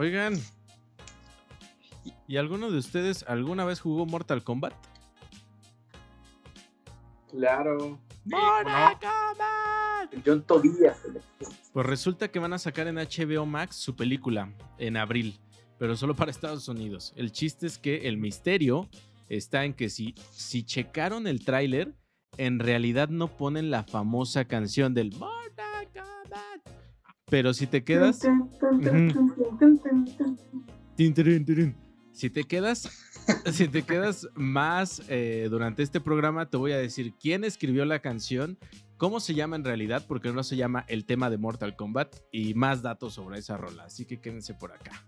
Oigan, ¿y alguno de ustedes alguna vez jugó Mortal Kombat? Claro. ¡Mortal Kombat! John Tobías. Pues resulta que van a sacar en HBO Max su película en abril, pero solo para Estados Unidos. El chiste es que el misterio está en que si, si checaron el tráiler, en realidad no ponen la famosa canción del Mortal Kombat. Pero si te quedas... Si te quedas, si te quedas más eh, durante este programa, te voy a decir quién escribió la canción, cómo se llama en realidad, porque no se llama el tema de Mortal Kombat, y más datos sobre esa rola. Así que quédense por acá.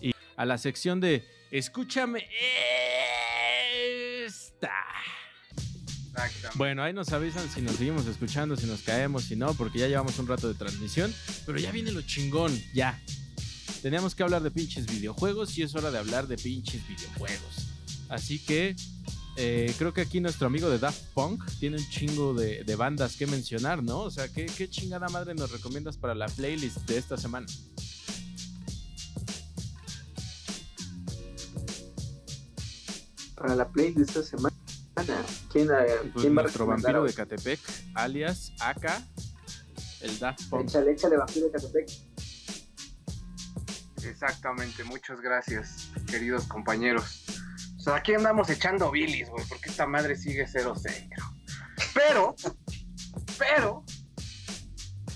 Y a la sección de Escúchame esta. Exactamente. Bueno, ahí nos avisan si nos seguimos escuchando, si nos caemos, si no, porque ya llevamos un rato de transmisión. Pero ya viene lo chingón, ya. Teníamos que hablar de pinches videojuegos y es hora de hablar de pinches videojuegos. Así que eh, creo que aquí nuestro amigo de Daft Punk tiene un chingo de, de bandas que mencionar, ¿no? O sea, ¿qué, ¿qué chingada madre nos recomiendas para la playlist de esta semana? Para la play de esta semana. ¿Quién, Pues ¿quién va a nuestro vampiro de Catepec, alias Aka, el Daft Punk. Échale, échale, vampiro de Catepec. Exactamente, muchas gracias, queridos compañeros. O sea, aquí andamos echando bilis, güey, porque esta madre sigue 0-0. Pero, pero,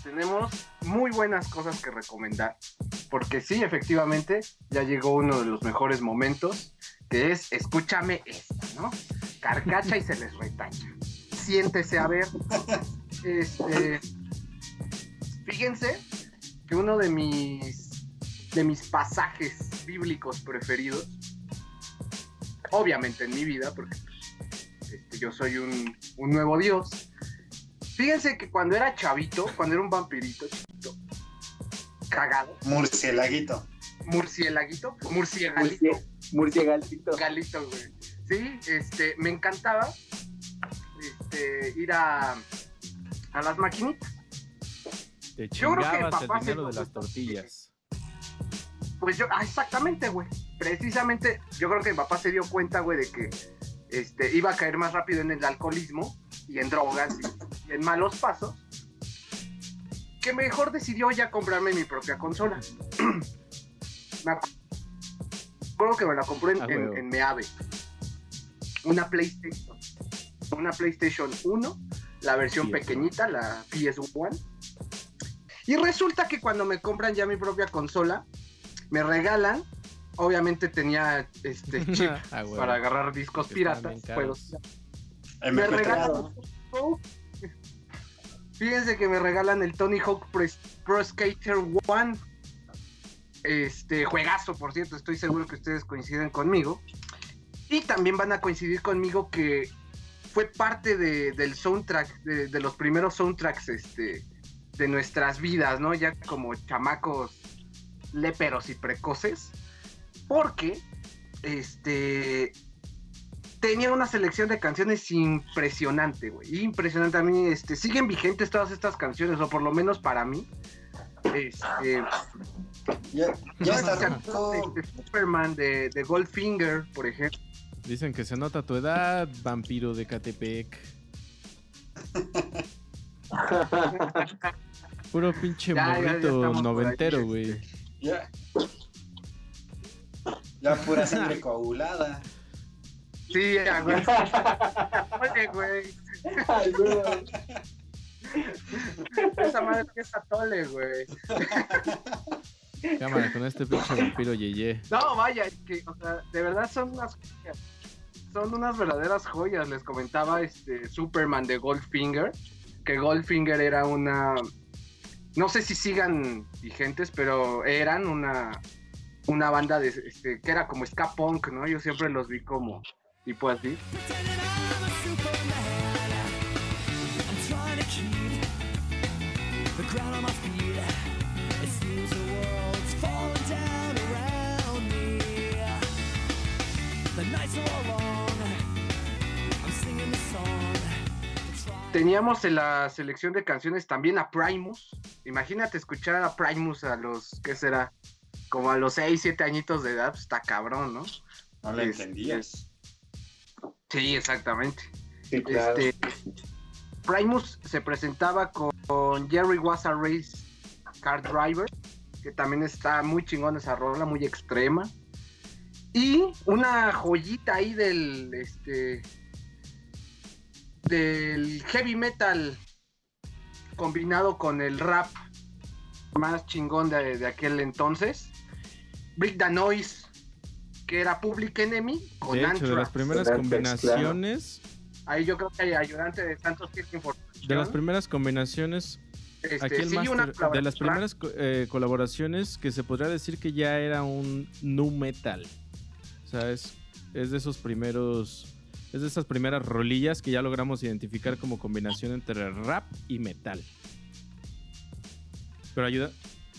tenemos muy buenas cosas que recomendar. Porque sí, efectivamente, ya llegó uno de los mejores momentos, que es escúchame esta, ¿no? Carcacha y se les retacha. Siéntese a ver. Este, fíjense que uno de mis de mis pasajes bíblicos preferidos, obviamente en mi vida, porque pues, este, yo soy un, un nuevo Dios. Fíjense que cuando era chavito, cuando era un vampirito chiquito, cagado, Murcielaguito. murcielaguito, murcielaguito, Murciégalito. galito, güey. Sí, este, me encantaba este, ir a, a las maquinitas. Te Yo creo que chingabas el papá se dinero de las tortillas. Pues yo, ah, exactamente, güey. Precisamente, yo creo que mi papá se dio cuenta, güey, de que este, iba a caer más rápido en el alcoholismo y en drogas y, y en malos pasos. Que mejor decidió ya comprarme mi propia consola. me acuerdo que me la compró en, Ah, en- Meave. Una PlayStation. Una PlayStation 1, la versión PS1. pequeñita, la PS1. Y resulta que cuando me compran ya mi propia consola, me regalan, obviamente tenía este chip Ah, para agarrar discos piratas. me MP3. regalan. Fíjense que me regalan el Tony Hawk Pro, Pro Skater 1. Este juegazo, por cierto, estoy seguro que ustedes coinciden conmigo. Y también van a coincidir conmigo que fue parte de- del soundtrack, de, de los primeros soundtracks este, de nuestras vidas, ¿no? Ya como chamacos léperos y precoces. Porque este tenía una selección de canciones impresionante, güey. Impresionante. A mí, este, siguen vigentes todas estas canciones, o por lo menos para mí. Este, Ya, ya está de Superman de, de Goldfinger, por ejemplo. Dicen que se nota tu edad, vampiro de Catepec. Puro pinche Ya, ya, ya morrito noventero, güey. Ya. Ya pura sangre coagulada. Sí, a güey. Oye, güey. Ay, güey. Esa madre que es atole, güey. Cámara, con este pinche vampiro yeye. No, vaya, es que, o sea, de verdad son unas joyas. Son unas verdaderas joyas. Les comentaba este Superman de Goldfinger, que Goldfinger era una. No sé si sigan vigentes, pero eran una, una banda de este, que era como ska punk, ¿no? Yo siempre los vi como tipo así. Teníamos en la selección de canciones también a Primus. Imagínate escuchar a Primus a los, ¿qué será? como a los 6, 7 añitos de edad, pues, está cabrón, ¿no? No la Este, entendías. Sí, exactamente. Sí, claro. Este, Primus se presentaba con, con Jerry Was a Race Car Driver, que también está muy chingón esa rola, muy extrema. Y una joyita ahí del este del heavy metal combinado con el rap más chingón de, de aquel entonces. Brick the Noise, que era Public Enemy con De hecho, de las primeras claro. combinaciones, Ahí yo creo que hay ayudante de Santos de las primeras combinaciones, Este, aquí el sí, de las primeras eh, colaboraciones que se podría decir que ya era un nu metal. Sea, es, es de esos primeros, es de esas primeras rolillas que ya logramos identificar como combinación entre rap y metal. Pero ayuda,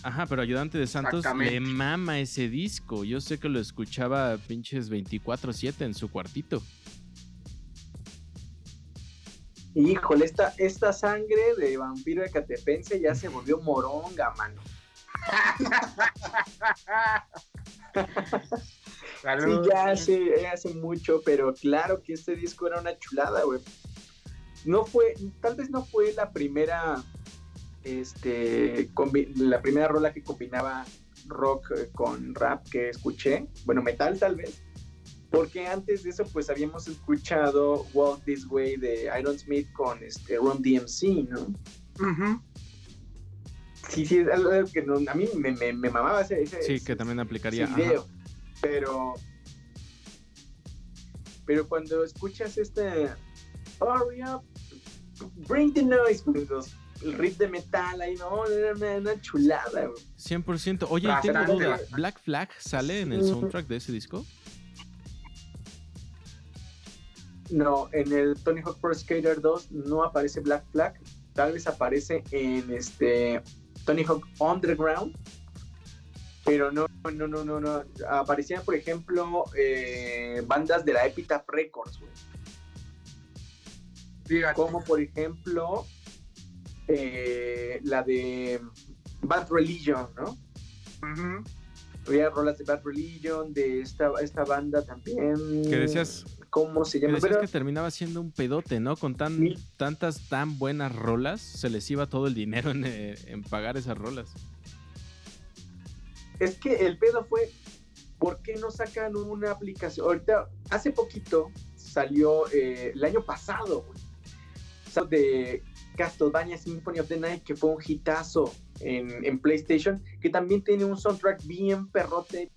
ajá, pero ayudante de Santos le mama ese disco. Yo sé que lo escuchaba pinches 24/7 en su cuartito. Híjole, esta, esta sangre de vampiro de Catepense ya se volvió moronga, mano. Sí, ya hace, ya hace mucho, pero claro que este disco era una chulada, güey. No fue, tal vez no fue la primera, este, combi- la primera rola que combinaba rock eh, con rap que escuché. Bueno, metal tal vez. Porque antes de eso, pues habíamos escuchado Walk This Way de Iron Smith con este Ron DMC, ¿no? Sí, sí, es algo que no- a mí me, me, me mamaba ese, ese- Sí, ese- que también aplicaría. ese ajá. video. Pero. Pero cuando escuchas este. Hurry up, bring the noise, pues, los- el riff de metal ahí, no, era una, una chulada, güey. 100%. Oye, tengo duda. ¿Black Flag sale en el soundtrack de ese disco? No, en el Tony Hawk Pro Skater 2 no aparece Black Flag, tal vez aparece en este Tony Hawk Underground, pero no, no, no, no, no. Aparecían, por ejemplo, eh, bandas de la Epitaph Records, güey. Fíjate. como por ejemplo eh, la de Bad Religion, ¿no? Ujú. Había rolas de Bad Religion, de esta, esta banda también. Que decías, ¿Cómo se que llama? decías Pero- que terminaba siendo un pedote, ¿no? Con tan, Sí. tantas tan buenas rolas, se les iba todo el dinero en, eh, en pagar esas rolas. Es que el pedo fue, ¿por qué no sacan una aplicación? Ahorita, hace poquito salió, eh, el año pasado, de Castlevania Symphony of the Night, que fue un hitazo en, en PlayStation, que también tiene un soundtrack bien perrote,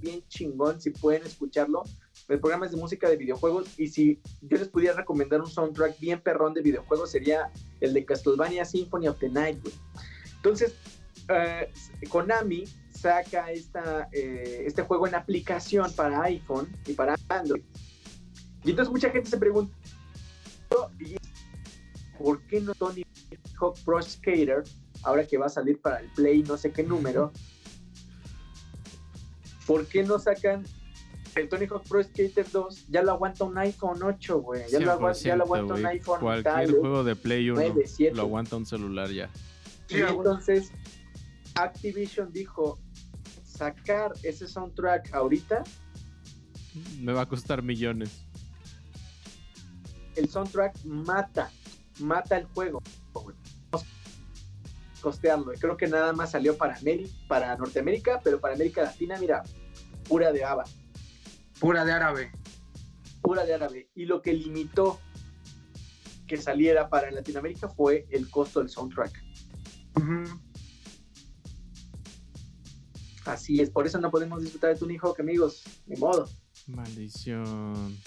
bien chingón, si pueden escucharlo. El programa de música de videojuegos y si yo les pudiera recomendar un soundtrack bien perrón de videojuegos sería el de Castlevania Symphony of the Night. Entonces, eh, Konami saca esta, eh, este juego en aplicación para iPhone y para Android. Y entonces mucha gente se pregunta, "¿Y ¿por qué no Tony Hawk Pro Skater, ahora que va a salir para el Play, no sé qué número, ¿por qué no sacan el Tony Hawk Pro Skater 2? Ya lo aguanta un iPhone 8, güey. Ya, lo agua- ya lo 100%, aguanta un güey. iPhone Cualquier tal, juego de Play 1 9, 7. lo aguanta un celular ya. Y entonces Activision dijo sacar ese soundtrack ahorita, Me va a costar millones. el soundtrack mata, mata el juego. Costearlo. Y Creo que nada más salió para, para Norteamérica, pero para América Latina, mira, pura de ABA, Pura de árabe. pura de árabe. Y lo que limitó que saliera para Latinoamérica fue el costo del soundtrack. Así es, por eso no podemos disfrutar de Tony Hawk, amigos. Ni modo. Maldición.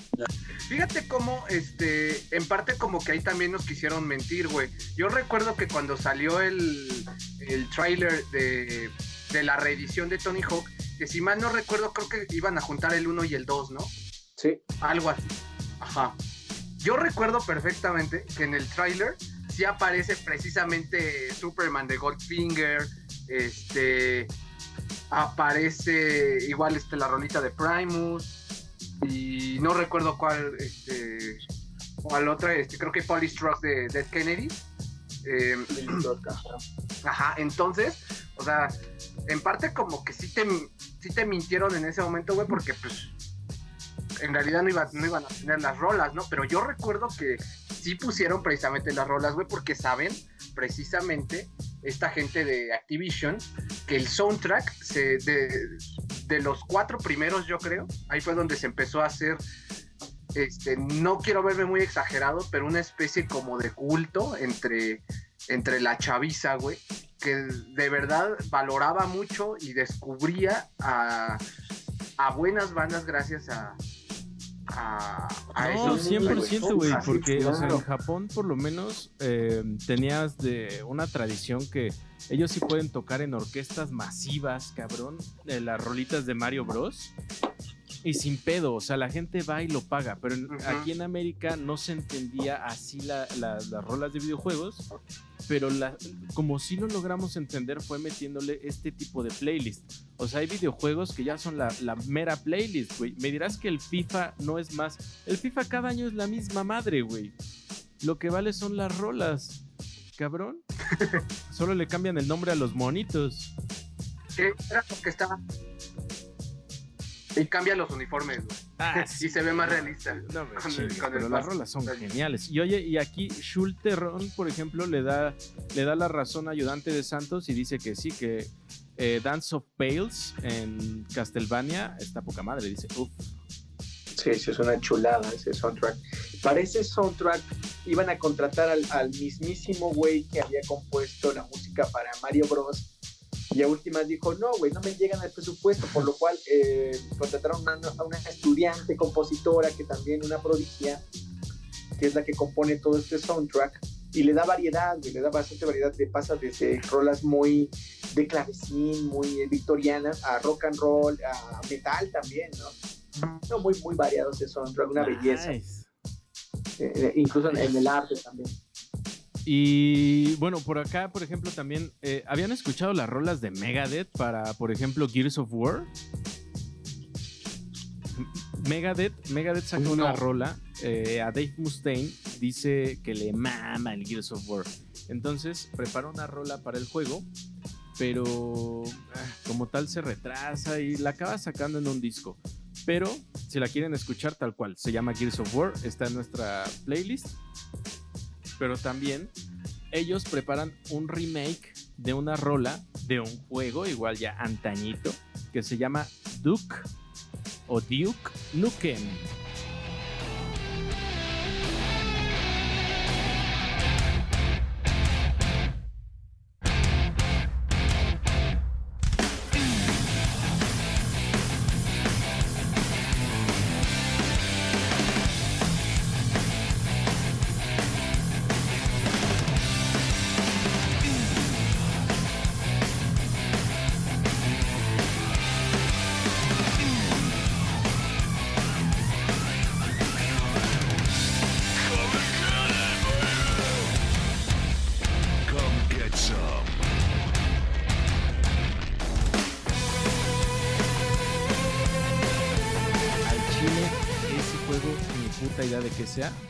Fíjate cómo, este, en parte como que ahí también nos quisieron mentir, güey. Yo recuerdo que cuando salió el, el tráiler de, de la reedición de Tony Hawk, que si mal no recuerdo, creo que iban a juntar el 1 y el 2, ¿no? Sí. Algo así. Ajá. Yo recuerdo perfectamente que en el tráiler sí aparece precisamente Superman de Goldfinger, este aparece igual este la rolita de Primus y no recuerdo cuál este cuál otra, este creo que Polystruck de Dead Kennedy. Eh, Ajá. Entonces, O sea, en parte como que sí te, sí te mintieron en ese momento, güey, porque pues en realidad no, iba- no iban a tener las rolas, ¿no? Pero yo recuerdo que sí pusieron precisamente las rolas, güey, porque saben precisamente esta gente de Activision que el soundtrack de, de los cuatro primeros, yo creo, ahí fue donde se empezó a hacer, este, no quiero verme muy exagerado, pero una especie como de culto entre, entre la chaviza, güey, que de verdad valoraba mucho y descubría a, a buenas bandas gracias a, a, a No, esos 100%, güey, porque o sea, claro. en Japón por lo menos eh, tenías de una tradición que ellos sí pueden tocar en orquestas masivas, cabrón, de las rolitas de Mario Bros. Y sin pedo, o sea, la gente va y lo paga, pero en- aquí en América no se entendía así la- la- las rolas de videojuegos, pero la- como sí lo logramos entender fue metiéndole este tipo de playlist. O sea, hay videojuegos que ya son la, la mera playlist, güey. Me dirás que el FIFA no es más. El FIFA cada año es la misma madre, güey. Lo que vale son las rolas. Cabrón. Solo le cambian el nombre a los monitos. que era lo que estaba. Y cambia los uniformes, güey. Ah, y se ve más realista. No, me Con el- pero las rolas son geniales. Y oye, y aquí Schulterron, por ejemplo, le da, le da la razón a ayudante de Santos y dice que sí, que eh, Dance of Pales en Castlevania está poca madre. Dice, uff, Sí, sí, es una chulada ese soundtrack. Para ese soundtrack iban a contratar al, al mismísimo güey que había compuesto la música para Mario Bros. Y a últimas dijo, no, güey, no me llegan al presupuesto, por lo cual eh, contrataron una- a una estudiante compositora que también una prodigia, que es la que compone todo este soundtrack, y le da variedad, güey, le da bastante variedad, de pasa desde rolas muy de clavecín, muy eh, victorianas, a rock and roll, a metal también, ¿no? No, muy, muy variados ese soundtrack, una belleza, nice. eh, eh, incluso en, en el arte también. Y bueno, por acá, por ejemplo, también eh, habían escuchado las rolas de Megadeth para, por ejemplo, Gears of War. Megadeth, Megadeth sacó una rola eh, a Dave Mustaine, dice que le mama el Gears of War. Entonces preparó una rola para el juego, pero ah, como tal se retrasa y la acaba sacando en un disco. Pero si la quieren escuchar tal cual, se llama Gears of War, está en nuestra playlist. Pero también ellos preparan un remake de una rola de un juego, igual ya antañito, que se llama Duke o Duke Nukem.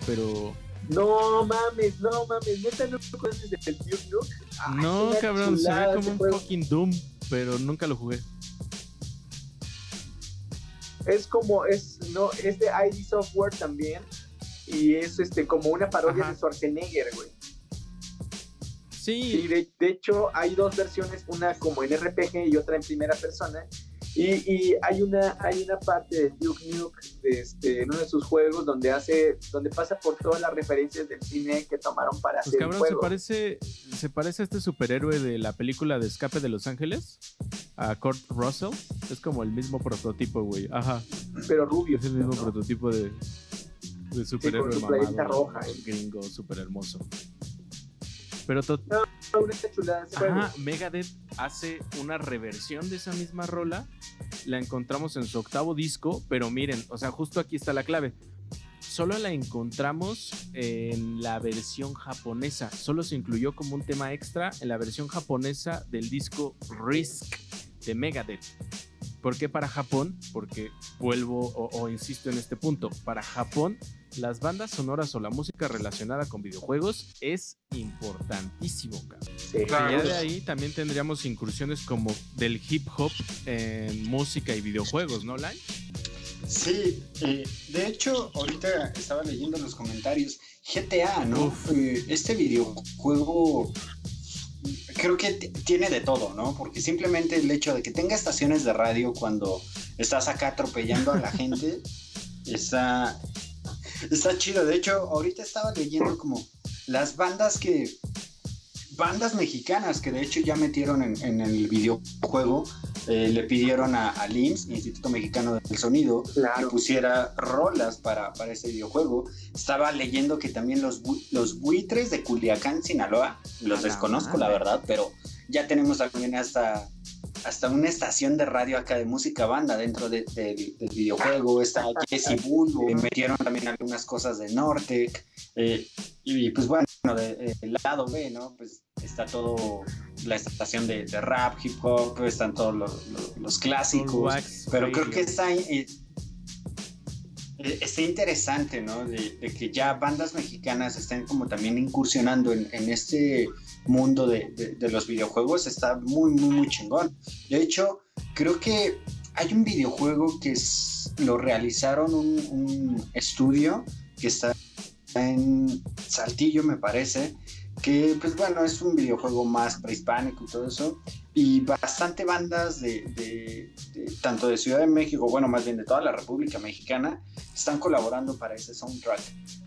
Pero No mames, no mames, neta no conoces el Duke Nuke. Ay, no, cabrón, se chulada ve ese como un fucking Doom, pero nunca lo jugué. Es como, es, no, es de ID Software también. Y es este como una parodia Ajá. de Schwarzenegger, güey. Sí, Sí, de, de hecho hay dos versiones, una como en RPG y otra en primera persona. Y, y hay una hay una parte de Duke Nuke de este, en uno de sus juegos donde hace donde pasa por todas las referencias del cine que tomaron para Pues hacer el cabrón, se juego. parece, se parece a este superhéroe de la película de Escape de Los Ángeles, a Kurt Russell. Es como el mismo prototipo, güey. Ajá, pero rubio. es el mismo ¿no? prototipo de, de superhéroe su mamado, roja, eh. gringo, súper hermoso. Pero to- Una chulada. Ajá, Megadeth hace una reversión de esa misma rola. La encontramos en su octavo disco, pero miren, o sea, justo aquí está la clave. Solo la encontramos en la versión japonesa. Solo se incluyó como un tema extra en la versión japonesa del disco Risk de Megadeth. ¿Por qué para Japón? Porque vuelvo o, o insisto en este punto. Para Japón, las bandas sonoras o la música relacionada con videojuegos es importantísimo. Sí. Claro. Y ya de ahí también tendríamos incursiones como del hip hop en música y videojuegos, ¿no, Lan? Sí, eh, de hecho, ahorita estaba leyendo los comentarios. GTA, ¿no? Eh, este videojuego creo que tiene de todo, ¿no? Porque simplemente el hecho de que tenga estaciones de radio cuando estás acá atropellando a la gente está, está chido. De hecho, ahorita estaba leyendo como las bandas que. Bandas mexicanas que de hecho ya metieron en, en el videojuego. Eh, le pidieron a, a LIMS, Instituto Mexicano del Sonido, que pusiera rolas para, para ese videojuego. Estaba leyendo que también los, bu- los buitres de Culiacán, Sinaloa, los desconozco la verdad, pero ya tenemos también hasta, hasta una estación de radio acá de música banda dentro de- del- del videojuego. Está Jesse Bulbo, y metieron también algunas cosas de Nortec. eh, y pues bueno, de- del lado B, ¿no? Pues está todo la estación de, de rap, hip hop, están todos los, los- los clásicos. Wax Pero creo que está, eh, eh, está interesante, ¿no? De, de que ya bandas mexicanas estén como también incursionando en, en este mundo de, de- de los videojuegos. Está muy, muy, muy chingón. De hecho, creo que hay un videojuego que es- lo realizaron un, un estudio que está en Saltillo, me parece. Que, pues bueno, es un videojuego más prehispánico y todo eso y bastante bandas de, tanto de Ciudad de México, bueno, más bien de toda la República Mexicana, están colaborando para ese soundtrack,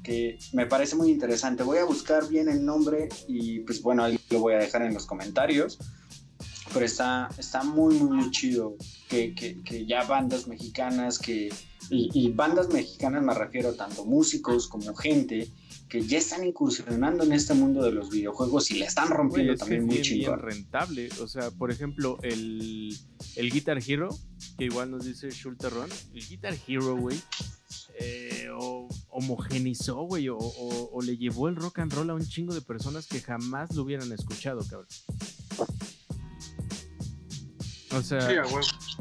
que me parece muy interesante. Voy a buscar bien el nombre y pues bueno, ahí lo voy a dejar en los comentarios, pero está, está muy, muy, muy chido que, que- que ya bandas mexicanas que... Y, y bandas mexicanas me refiero tanto músicos como gente que ya están incursionando en este mundo de los videojuegos y le están rompiendo es también es muy chingón. rentable. O sea, por ejemplo, el, el Guitar Hero, que igual nos dice Schulterron, el Guitar Hero, güey, eh, o- homogenizó, güey, o, o- o le llevó el rock and roll a un chingo de personas que jamás lo hubieran escuchado, cabrón. O sea, Sí,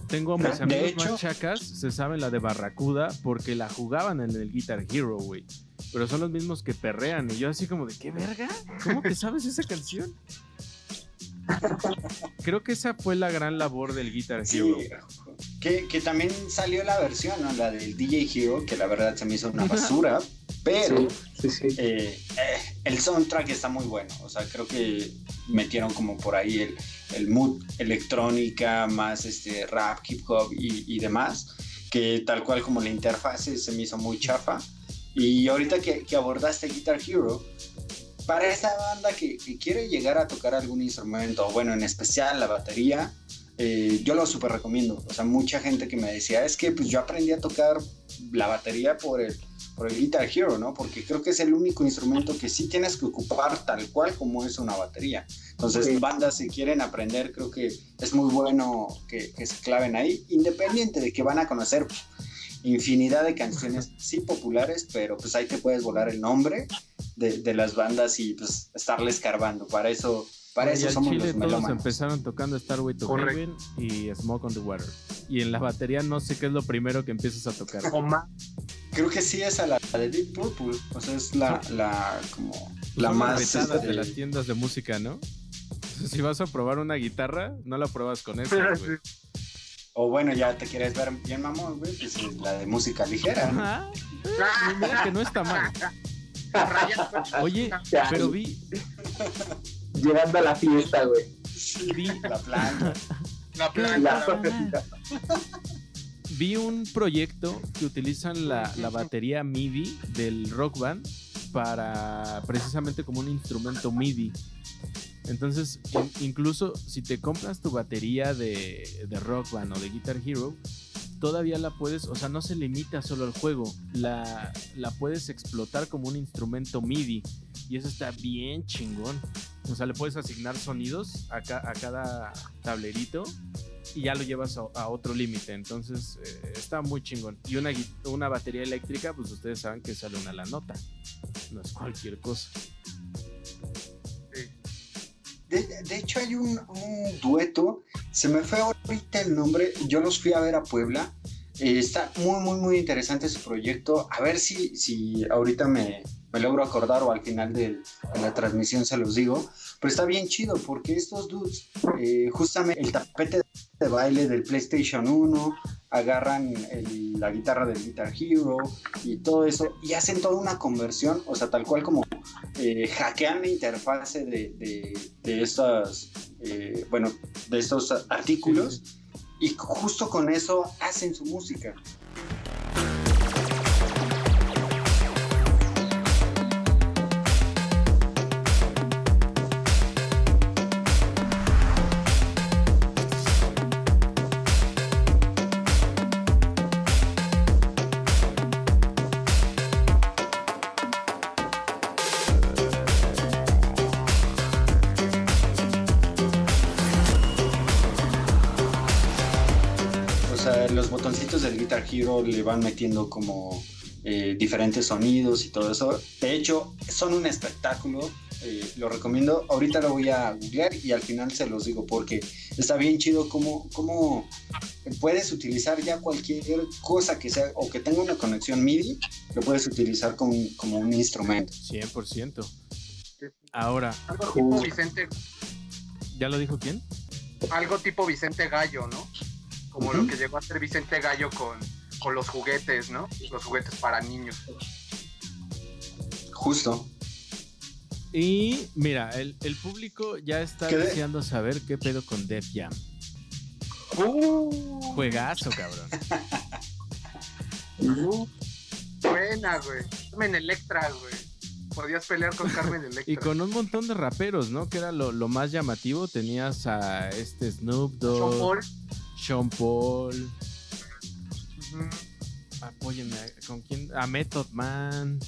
tengo a mis amigos hecho- más chacas, se saben la de Barracuda, porque la jugaban en el Guitar Hero, güey. Pero son los mismos que perrean. Y yo así como de, ¿qué verga? ¿Cómo te sabes esa canción? Creo que esa fue la gran labor del Guitar Sí, Hero. Que, que también salió la versión, ¿no? la del DJ Hero, que la verdad se me hizo una basura, pero Sí, sí, sí. eh, eh, el soundtrack está muy bueno. O sea, creo que metieron como por ahí el, el mood electrónica, más este rap, hip hop y, y demás, que tal cual como la interfase se me hizo muy chafa. Y ahorita que, que abordaste Guitar Hero, para esa banda que, que quiere llegar a tocar algún instrumento, bueno, en especial la batería, eh, yo lo súper recomiendo. O sea, mucha gente que me decía, es que pues yo aprendí a tocar la batería por el, por el Guitar Hero, ¿no? Porque creo que es el único instrumento que sí tienes que ocupar tal cual como es una batería. Entonces, bandas si quieren aprender, creo que es muy bueno que, que se claven ahí, independiente de que van a conocer infinidad de canciones sí populares, pero pues ahí te puedes volar el nombre de, de las bandas y pues estarle escarbando. Para eso, para Y eso al somos Chile los todos melómanos. empezaron tocando Starway to. Heaven y Smoke on the Water. Y en la batería no sé qué es lo primero que empiezas a tocar. Creo que sí es a la, la de Deep Purple, o sea, es la, la como la más este, de las tiendas de música, ¿no? Si vas a probar una guitarra, no la pruebas con esa, güey. O bueno, ya te quieres ver bien mamón, güey, pues es la de música ligera. ¿no? Ajá. Mira que no está mal. Oye, pero vi, Llegando a la fiesta, güey. Sí, vi, la planta. La planta. La vi un proyecto que utilizan la, la batería MIDI del rock band para precisamente como un instrumento MIDI. Entonces, in- incluso si te compras tu batería de, de rock band o de Guitar Hero, todavía la puedes, o sea, no se limita solo al juego, la, la puedes explotar como un instrumento MIDI. Y eso está bien chingón. O sea, le puedes asignar sonidos a, ca- a cada tablerito y ya lo llevas a, otro límite. Entonces, eh, está muy chingón. Y una, batería eléctrica, pues ustedes saben que sale una la nota. No es cualquier cosa. De, hecho, hay un, un dueto Se me fue ahorita el nombre, yo los fui a ver a Puebla. Eh, está muy, muy, muy interesante su proyecto. A ver si, si ahorita me, me logro acordar o al final del- de la transmisión se los digo. Pero está bien chido porque estos dudes, eh, justamente el tapete de baile del PlayStation 1, agarran el- la guitarra del Guitar Hero y todo eso y hacen toda una conversión, o sea, tal cual como eh, hackean la interfase de, de, de estas, eh, bueno, de estos artículos y justo con eso hacen su música. Le van metiendo como eh, diferentes sonidos y todo eso. De hecho, son un espectáculo. eh, lo recomiendo. Ahorita lo voy a googlear y al final se los digo porque está bien chido cómo, cómo puedes utilizar ya cualquier cosa que sea o que tenga una conexión MIDI, lo puedes utilizar como, un- como un instrumento. 100%. Ahora, Algo tipo Vicente, ¿ya lo dijo quién? algo tipo Vicente Gallo, ¿no? Como lo que llegó a ser Vicente Gallo con, con los juguetes, ¿no? Los juguetes para niños. Justo. Y mira, el, el público ya está ¿Qué de- deseando saber qué pedo con Def Jam. Uh, Juegazo, cabrón. buena, güey. Carmen Electra, güey. Podías pelear con Carmen Electra. Y con un montón de raperos, ¿no? Que era lo, lo más llamativo. Tenías a este Snoop Sean Dogg, Paul. Sean Paul. Apóyenme, ¿con quién? A Method Man.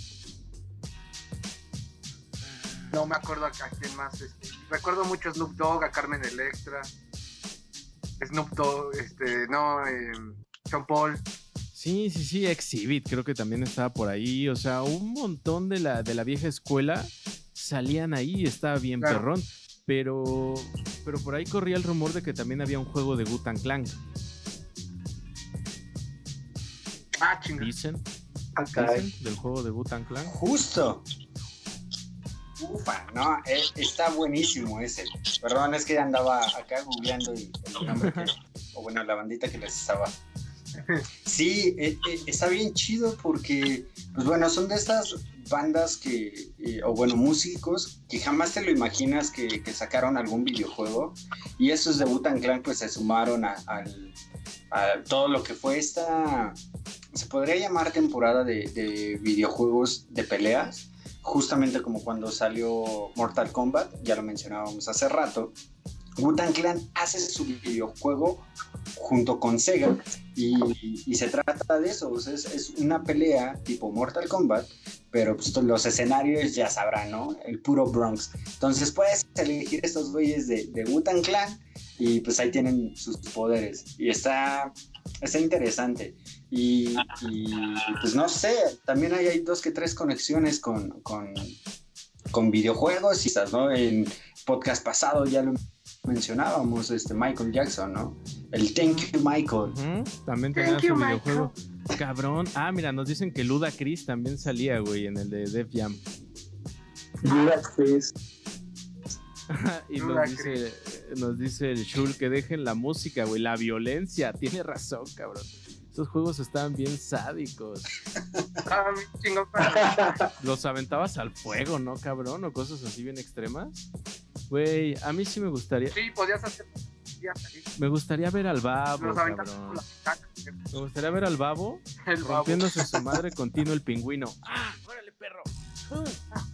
No me acuerdo a, quién más. este, recuerdo mucho a Snoop Dogg, a Carmen Electra. Snoop Dogg, este, no, eh, Sean Paul. Sí, sí, sí, Exhibit, creo que también estaba por ahí. O sea, un montón de la, de la vieja escuela salían ahí, estaba bien Claro. perrón. Pero, pero por ahí corría el rumor de que también había un juego de Gutan Clan. Dicen, Ah, del juego de Gutan Clan. Justo. Ufa, no, eh, está buenísimo ese. Perdón, es que andaba acá googleando el, el nombre que, o bueno, la bandita que les estaba. Sí, eh, eh, está bien chido porque, pues bueno, son de estas bandas que, eh, o bueno, músicos que jamás te lo imaginas que, que sacaron algún videojuego. Y estos de Butan Clan, pues se sumaron a, al- a todo lo que fue esta, se podría llamar temporada de, de videojuegos de peleas justamente como cuando salió Mortal Kombat, ya lo mencionábamos hace rato, Wu-Tang Clan hace su videojuego junto con Sega y, se trata de eso, o sea, es, una pelea tipo Mortal Kombat, pero pues, los escenarios ya sabrán, ¿no? El puro Bronx. Entonces puedes elegir estos güeyes de, de Wu-Tang Clan y pues ahí tienen sus poderes y está, está interesante. Y, y, pues no sé, también hay, hay dos que tres conexiones con, con, con videojuegos y estas, ¿no? En podcast pasado ya lo mencionábamos, este Michael Jackson, ¿no? El Thank You Michael. También tenía su videojuego. Cabrón. Ah, mira, nos dicen que Luda Chris también salía, güey, en el de Def Jam. Gracias. y Luda nos dice, nos dice el Shul que dejen la música, güey, la violencia. Tiene razón, cabrón. Esos juegos estaban bien sádicos. Los aventabas al fuego, ¿no, cabrón? O cosas así bien extremas. Güey, a mí sí me gustaría. Sí, podías hacer. Me gustaría ver al babo, cabrón. con Me gustaría ver al babo El babo. rompiéndose su madre continuo el pingüino. ¡Ah! ¡Órale, perro!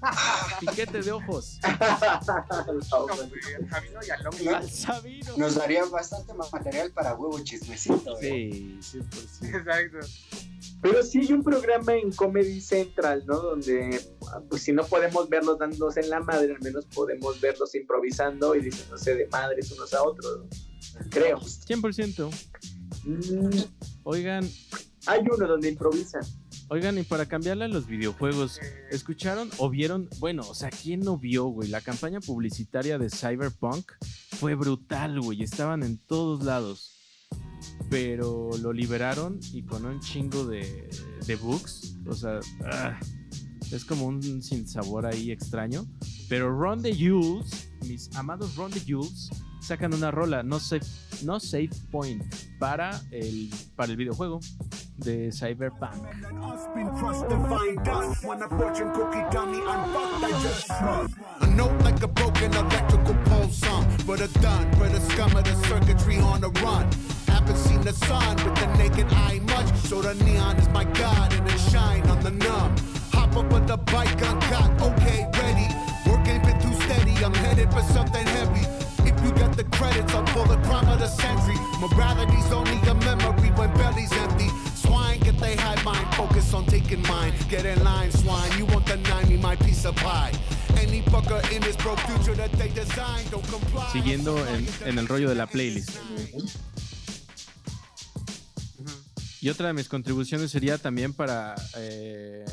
¡Ah! Piquete de ojos. Sabino. Nos daría bastante más material para huevo chismecito. ¿eh? Sí, 100%. Exacto. Pero sí hay un programa en Comedy Central, ¿no? Donde, pues si no podemos verlos dándose en la madre, al menos podemos verlos improvisando y diciéndose de madres unos a otros, ¿no? Creo. 100%. Mm, Oigan, hay uno donde improvisan. Oigan, y para cambiarle a los videojuegos, ¿escucharon o vieron? Bueno, o sea, ¿quién no vio, güey? La campaña publicitaria de Cyberpunk fue brutal, güey. Estaban en todos lados. Pero lo liberaron y con un chingo de, de bugs. O sea, ah, es como un sinsabor ahí extraño. Pero Ron the Jules, mis amados Ron the Jules, sacan una rola, no save, no save point, para el, para el videojuego de Cyberpunk. On. Haven't seen the sun with the naked eye much. So the neon is my god and it shine on the numb. Hop up with the bike uncut, okay, ready. Work ain't been too steady, I'm headed for something heavy. You got the credits, I'll pull the crime of the century. Morality's only a memory when belly's empty. Swine, get they high mind, focus on taking mine. Get in line, swine, you won't deny me my piece of pie. Any fucker in this broke future that they design don't comply. Siguiendo en, en el rollo de la playlist. Y otra de mis contribuciones sería también para, eh,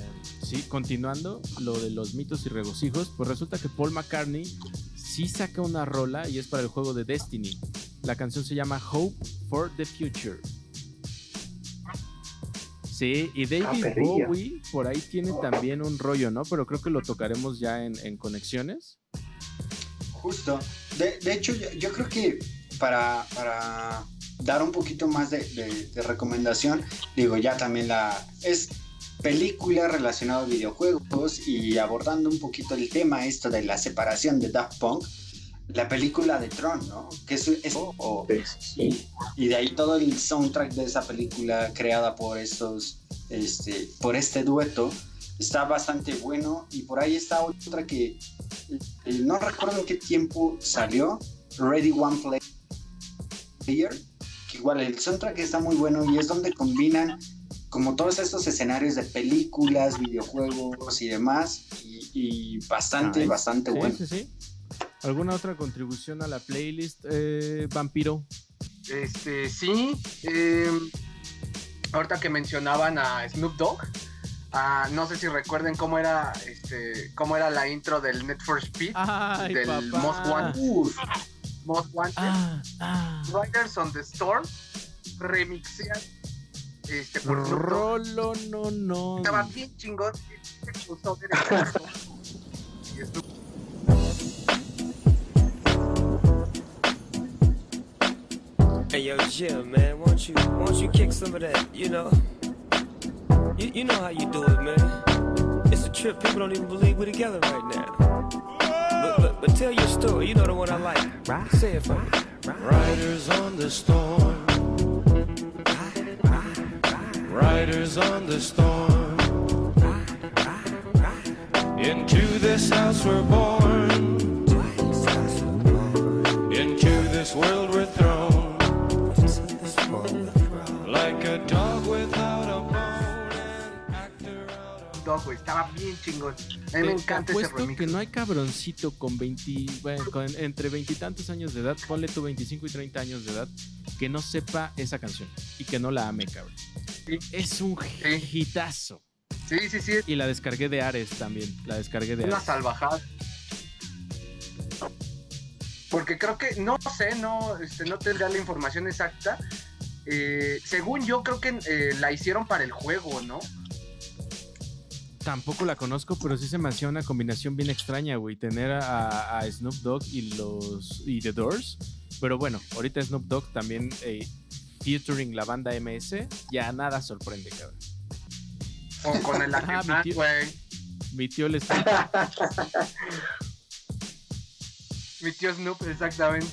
sí, continuando lo de los mitos y regocijos, pues resulta que Paul McCartney sí saca una rola y es para el juego de Destiny. La canción se llama Hope for the Future. Sí, y David perrillo. Bowie por ahí tiene también un rollo, ¿no? Pero creo que lo tocaremos ya en, en conexiones. Justo. De, de hecho, yo, yo creo que para, para dar un poquito más de, de- de recomendación, digo, ya también la... Es película relacionada a videojuegos y abordando un poquito el tema esto de la separación de Daft Punk, la película de Tron, ¿no? Que es, es- o- Sí. y de ahí todo el soundtrack de esa película creada por estos, este, por este dueto está bastante bueno y por ahí está otra que eh, no recuerdo en qué tiempo salió, Ready One Player, que igual el soundtrack está muy bueno y es donde combinan como todos estos escenarios de películas, videojuegos y demás y, y bastante, Nice. bastante Sí, bueno. sí, sí. ¿Alguna otra contribución a la playlist, eh, Vampiro? Este, sí. eh, ahorita que mencionaban a Snoop Dogg, ah, no sé si recuerden cómo era, este, cómo era la intro del Net for Speed, Ay, del papá. Most Wanted. Uf, Most Wanted. Ah, ah. Riders on the Storm, remixean este, por Rolo, no, no. Estaba bien chingón. se puso en el caso. Y Snoop Hey yo, Jim, man, won't you won't you kick some of that? You know, you, you know how you do it, man. It's a trip. People don't even believe we're together right now. But, but but tell your story. You know the one I like. Say it for me. Riders on the storm. Riders on the storm. Into this house we're born. Into this world we're thrown. Like a dog without a bone. An actor out of Dogg, güey. Estaba bien chingón. A mí me encanta ese remix. que no hay cabroncito con 20, bueno, con entre veintitantos años de edad, ponle tú 25 y 30 años de edad, que no sepa esa canción y que no la ame, cabrón. Sí. Es un hitazo. Sí, sí, sí. Y la descargué de Ares también. La descargué de Una Ares. salvajada. Porque creo que, no sé, no, este, no tendría la información exacta. Eh, según yo, creo que eh, la hicieron para el juego, ¿no? Tampoco la conozco, pero sí se me hacía una combinación bien extraña, güey. Tener a, a Snoop Dogg y los y The Doors. Pero bueno, ahorita Snoop Dogg también eh, featuring la banda MS, ya nada sorprende, cabrón. O con el Ajá, mi Ackerman, tío. güey. Mi tío le está Mi tío Snoop, exactamente.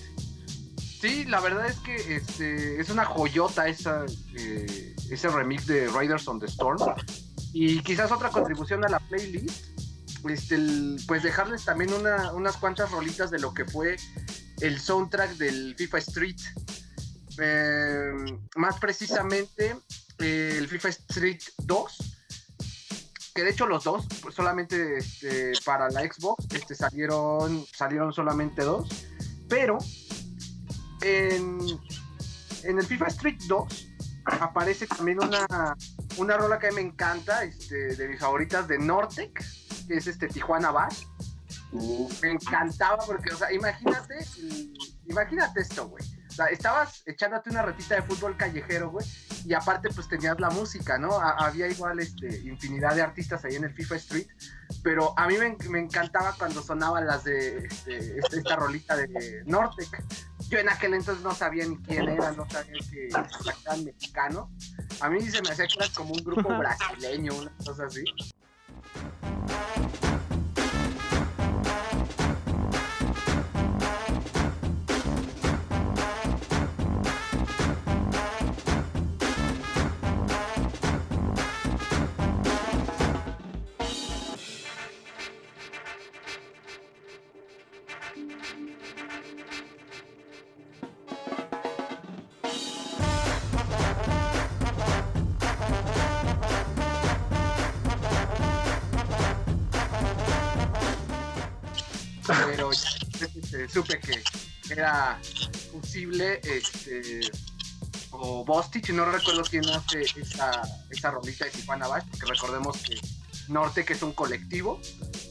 Sí, la verdad es que este, es una joyota esa, eh, ese remix de Riders on the Storm. Y quizás otra contribución a la playlist, este, el- pues dejarles también una- unas cuantas rolitas de lo que fue el soundtrack del FIFA Street. Eh, más precisamente eh, el FIFA Street 2, que de hecho los dos, pues, solamente este, para la Xbox, este, salieron, salieron solamente dos, pero en, en el FIFA Street 2 aparece también una, una rola que a mí me encanta, este, de mis favoritas de Nortec, que es este Tijuana Bass. uf. Me encantaba porque, o sea, imagínate imagínate esto, güey. Sea, estabas echándote una retita de fútbol callejero, güey, y aparte pues tenías la música, ¿no? Ha- había igual este, infinidad de artistas ahí en el FIFA Street, pero a mí me, en- me encantaba cuando sonaban las de este, este- esta rolita de Nortec. Yo en aquel entonces no sabía ni quién era, no sabía que eran mexicanos. A mí se me hacía que era como un grupo brasileño, una cosa así. Posible este o Bostich, no recuerdo quién hace esa, esa rolita de Tijuana Bash, porque recordemos que Norte, que es un colectivo,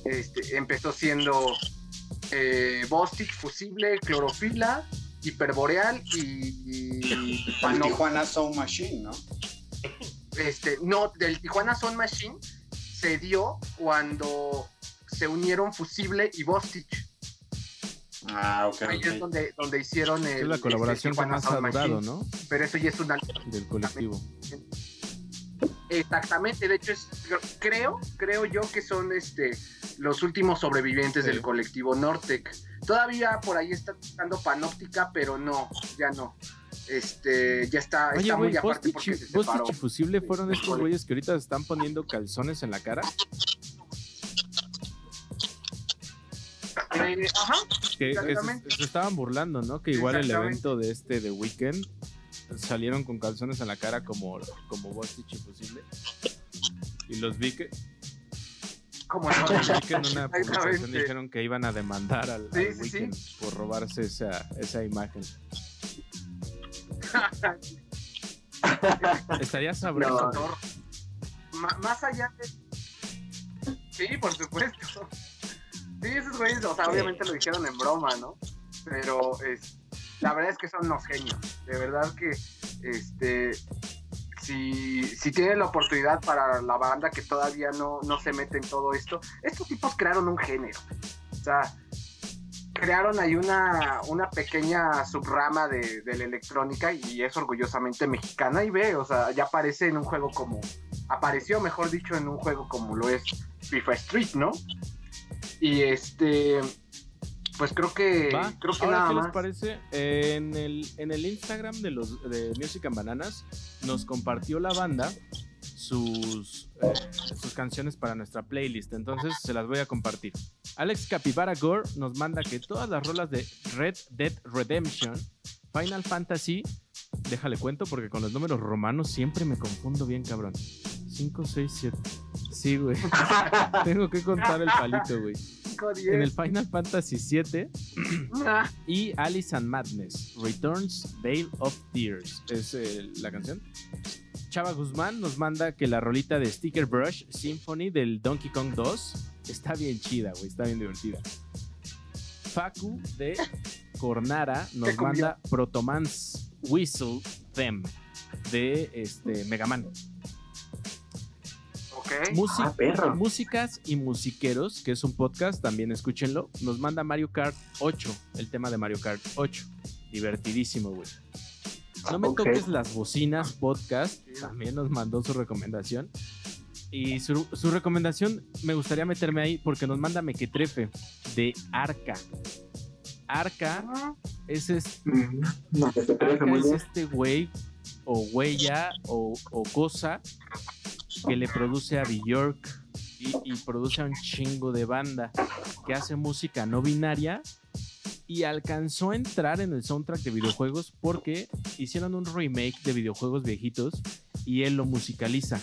este, empezó siendo eh, Bostich, Fusible, Clorofila, Hiperboreal y, y El Pano- Tijuana Soul Machine, ¿no? este, no, del Tijuana Sound Machine se dio cuando se unieron Fusible y Bostich. Ah, ok. Ahí es ok. donde, donde hicieron el, Es la colaboración que Tijuana más ha Sound durado, Machine. ¿no? Pero eso ya es una... Del colectivo. Exactamente, de hecho es, creo, creo yo que son este los últimos sobrevivientes Sí. del colectivo Nortec. Todavía por ahí está tocando Panóptica, pero no, ya no. Este, ya está, Oye, está güey, muy aparte porque se separó. fueron estos güeyes que ahorita se están poniendo calzones en la cara. Ajá, Que, que se, estaban burlando, ¿no? Que igual el evento de este de Weekend salieron con calzones en la cara como, como Bostich y Fusible. Y los vi que, como no. vi que en una publicación dijeron que iban a demandar al, Sí, al sí, Weekend por robarse esa, esa imagen. Estaría sabroso. No. Más allá de. Sí, por supuesto. Sí, esos güeyes, o sea, Sí. obviamente lo dijeron en broma, ¿no? Pero es, la verdad es que son unos genios. De verdad que, este. Si, si tienen la oportunidad para la banda que todavía no, no se mete en todo esto, estos tipos crearon un género. O sea, crearon ahí una, una pequeña subrama de, de la electrónica y es orgullosamente mexicana y ve, o sea, ya aparece en un juego como, apareció mejor dicho en un juego como lo es FIFA Street, ¿no? Y este, pues creo que, Va, creo que ahora, nada ¿qué les parece? En el, en el Instagram de los de Music and Bananas nos compartió la banda sus, eh, sus canciones para nuestra playlist. Entonces se las voy a compartir. Alex Capybara Gore nos manda que todas las rolas de Red Dead Redemption, Final Fantasy, déjale cuento porque con los números romanos siempre me confundo bien, cabrón. 5, 6, 7. Sí, güey. Tengo que contar el palito, güey. En el. Final Fantasy 7 Ah, y Alice and Madness, Returns Veil of Tears, es eh, la canción. Chava Guzmán nos manda que la rolita de Sticker Brush Symphony del Donkey Kong 2 está bien chida, güey, está bien divertida. Facu de Cornara nos manda Protomans Whistle Them de este, Mega Música- Ah, perro. Músicas y Musiqueros, que es un podcast, también escúchenlo. Nos manda Mario Kart 8, el tema de Mario Kart 8. Divertidísimo, güey. No me toques las bocinas podcast, también nos mandó su recomendación. Y su, su recomendación me gustaría meterme ahí porque nos manda Mequetrefe de Arca. Arca Ah, es, es- Mm, No, Arca es este güey o huella o, o cosa que le produce a Bjork y, y produce a un chingo de banda que hace música no binaria y alcanzó a entrar en el soundtrack de videojuegos porque hicieron un remake de videojuegos viejitos y él lo musicaliza.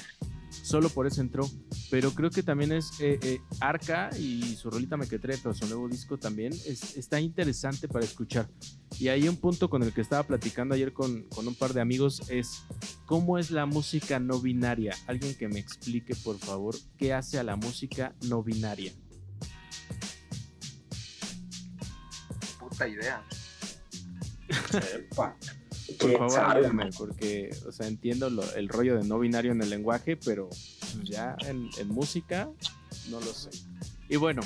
Solo por eso entró. Pero creo que también es eh, eh, Arca y su rolita Mequetrefe o su nuevo disco también es- está interesante para escuchar. Y hay un punto con el que estaba platicando ayer con, con un par de amigos es cómo es la música no binaria. Alguien que me explique, por favor, qué hace a la música no binaria. puta idea. Sepa. Por ¿Quién favor, porque, o sea, entiendo lo- el rollo de no binario en el lenguaje, pero pues, ya en, música no lo sé. Y bueno,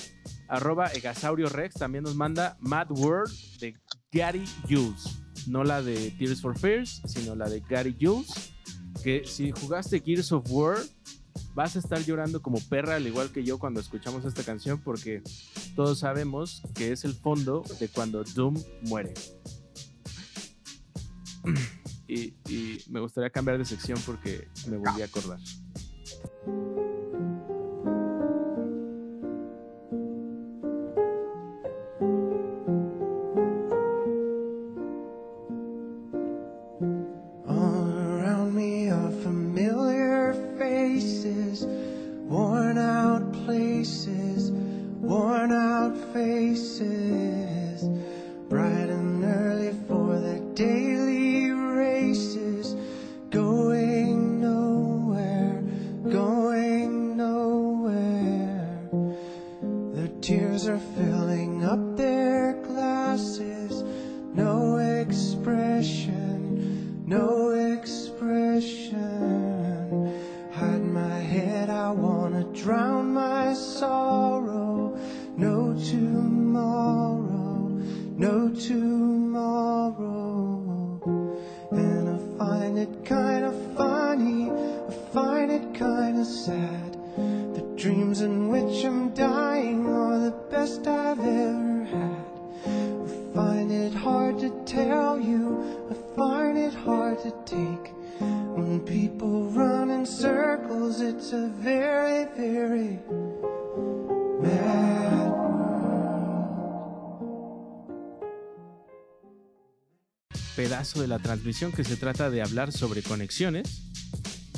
arroba Egasaurio Rex también nos manda Mad World de Gary Jules. No la de Tears for Fears, sino la de Gary Jules. Que si jugaste Gears of War, vas a estar llorando como perra, al igual que yo cuando escuchamos esta canción, porque todos sabemos que es el fondo de cuando Doom muere. Y, y me gustaría cambiar de sección porque me volví a acordar. ました。It's a very, very pedazo de la transmisión que se trata de hablar sobre conexiones,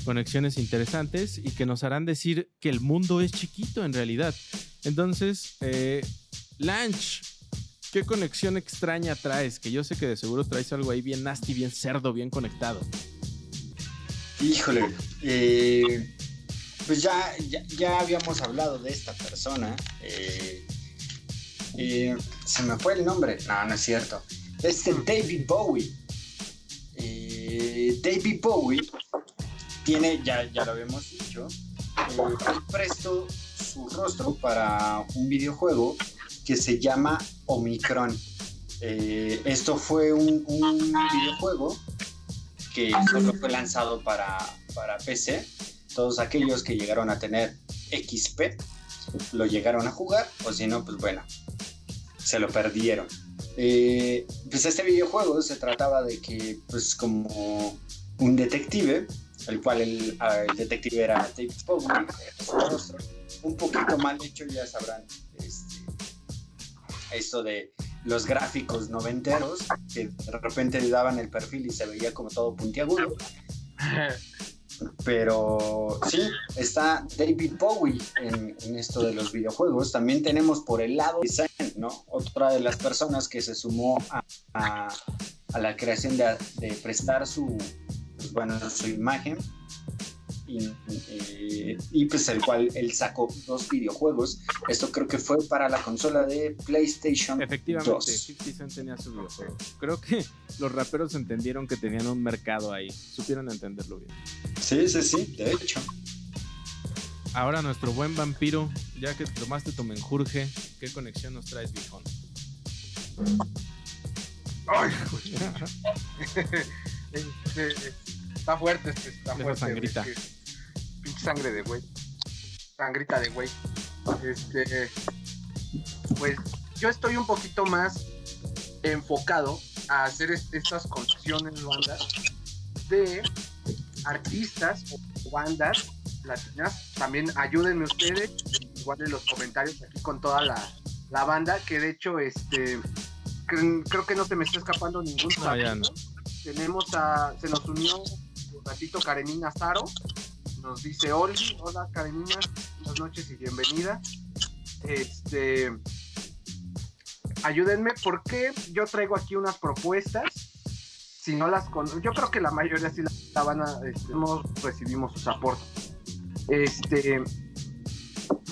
conexiones interesantes y que nos harán decir que el mundo es chiquito en realidad. Entonces, eh, ¿qué conexión extraña traes? Que yo sé que de seguro traes algo ahí bien nasty, bien cerdo, bien conectado. Híjole, eh, pues ya, ya, ya habíamos hablado de esta persona. eh, eh, se me fue el nombre. No, no es cierto. Este David Bowie. Eh, David Bowie tiene, ya, ya lo habíamos dicho, eh, él prestó su rostro para un videojuego que se llama Omicron. Eh, esto fue un, videojuego que solo fue lanzado para, para PC. Todos aquellos que llegaron a tener XP lo llegaron a jugar, o si no, pues bueno, se lo perdieron. Eh, pues este videojuego se trataba de que, pues como un detective, el cual el, el detective era David Bowie, un poquito mal hecho, ya sabrán, esto de los gráficos noventeros, que de repente le daban el perfil y se veía como todo puntiagudo. Pero sí, está David Bowie en, esto de los videojuegos. También tenemos por el lado de Zen, ¿no? Otra de las personas que se sumó a, la creación de, de prestar su, pues, bueno, su imagen. Y, eh, y, pues el cual él sacó dos videojuegos. Esto creo que fue para la consola de PlayStation Efectivamente, 2. 50 Cent tenía su videojuego. Creo que los raperos entendieron que tenían un mercado ahí. Supieron entenderlo bien. Sí, sí, sí, de hecho. Ahora nuestro buen vampiro, ya que tomaste tu menjurje, ¿qué conexión nos traes, viejón? Ay, Este, está fuerte, este, está Esa fuerte. sangrita. Pinche sangre de güey. Sangrita de güey. Este, pues yo estoy un poquito más enfocado a hacer est- estas conexiones bandas de artistas o bandas latinas. También ayúdenme ustedes, igual en los comentarios aquí con toda la, la banda, que de hecho, este, cre- creo que no se me está escapando ningún No, ya rapero. Tenemos a, se nos unió un ratito Karenina Zaro, nos dice Oli, hola Karenina, buenas noches y bienvenida. Este, ayúdenme porque yo traigo aquí unas propuestas. Si no las con, yo creo que la mayoría sí la, van a, este, no recibimos sus aportes. Este,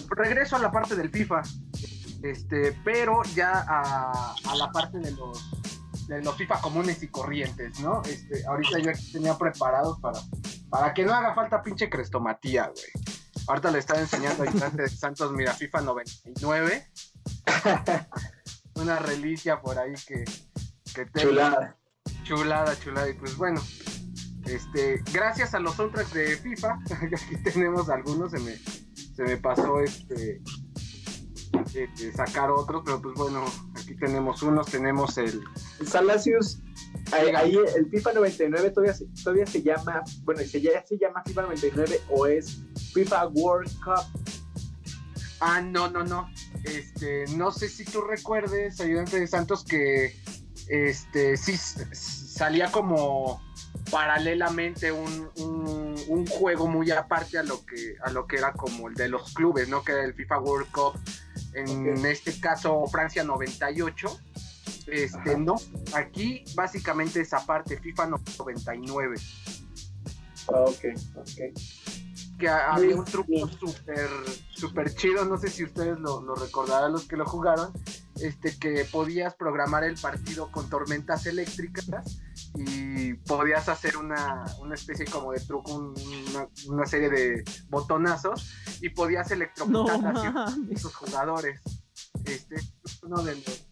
regreso a la parte del FIFA, este, pero ya a, a la parte de los de los FIFA comunes y corrientes, ¿no? Este, ahorita yo tenía preparados para, para que no haga falta pinche crestomatía, güey. Ahorita le estaba enseñando a de Santos, mira, FIFA 99. Una reliquia por ahí que, que tengo. Chulada. Chulada, chulada. Y pues bueno, este, gracias a los soundtracks de FIFA, aquí tenemos algunos, se me, se me pasó este, este, sacar otros, pero pues bueno, aquí tenemos unos, tenemos el, Salacius, ahí, ahí el FIFA 99 todavía se, todavía se llama, bueno, se, ya se llama FIFA 99 o es FIFA World Cup. Ah, no, no, no. Este, no sé si tú recuerdes, ayudante de Santos, que este sí salía como paralelamente un, un- un juego muy aparte a lo que a lo que era como el de los clubes, ¿no? Que era el FIFA World Cup. En este caso, Francia 98. Este, Ajá. no. Aquí básicamente esa parte, FIFA 99. Ah, ok, ok. que ha- había un truco súper súper chido, no sé si ustedes lo, lo recordarán los que lo jugaron, este que podías programar el partido con tormentas eléctricas y podías hacer una, una especie como de truco, un- una, una serie de botonazos y podías No electrocutar a ciertos mames. jugadores. Este es uno de los...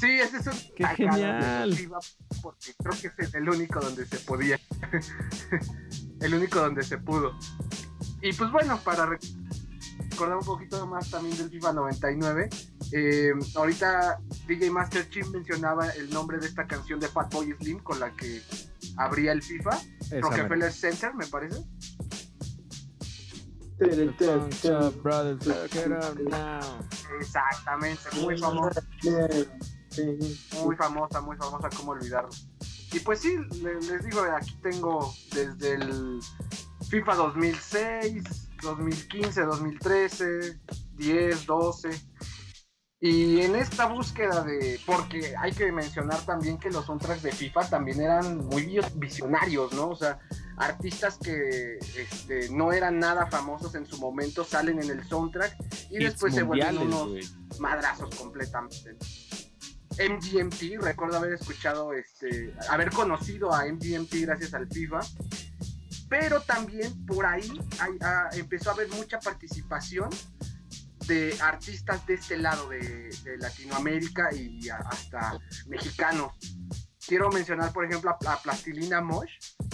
Sí, ese es un ¡Qué genial! de porque creo que es el único donde se podía. el único donde se pudo. Y pues bueno, para rec- recordar un poquito más también del FIFA 99, eh, ahorita DJ Master Chief mencionaba el nombre de esta canción de Fatboy Slim con la que abría el FIFA, Rockefeller Center, me parece. Exactamente, muy famosa, muy famosa, muy famosa, cómo olvidarlo. Y pues sí, le- les digo, aquí tengo desde el FIFA 2006, 2015, 2013, 10, 12. Y en esta búsqueda de, porque hay que mencionar también que los soundtracks de FIFA también eran muy visionarios, ¿no? O sea, artistas que este, no eran nada famosos en su momento salen en el soundtrack y Hits después se vuelven unos madrazos completamente. MGMT, recuerdo haber escuchado, este, haber conocido a MGMT gracias al FIFA, pero también por ahí hay- ah, empezó a haber mucha participación de artistas de este lado de, de Latinoamérica y a- hasta mexicanos. Quiero mencionar, por ejemplo, a, a Plastilina Mosh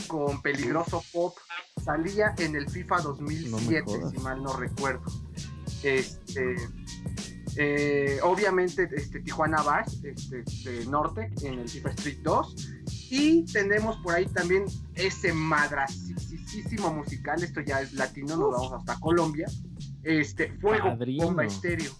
con Peligroso Pop. Salía en el FIFA 2007, jodas. si mal no recuerdo. Este, eh, obviamente, este, Tijuana Bass, este, de Norte, en el FIFA Street 2. Y tenemos por ahí también ese madrasísimo musical, esto ya es latino, nos vamos hasta Colombia. Este, Fuego, Padrino. Bomba Estéreo.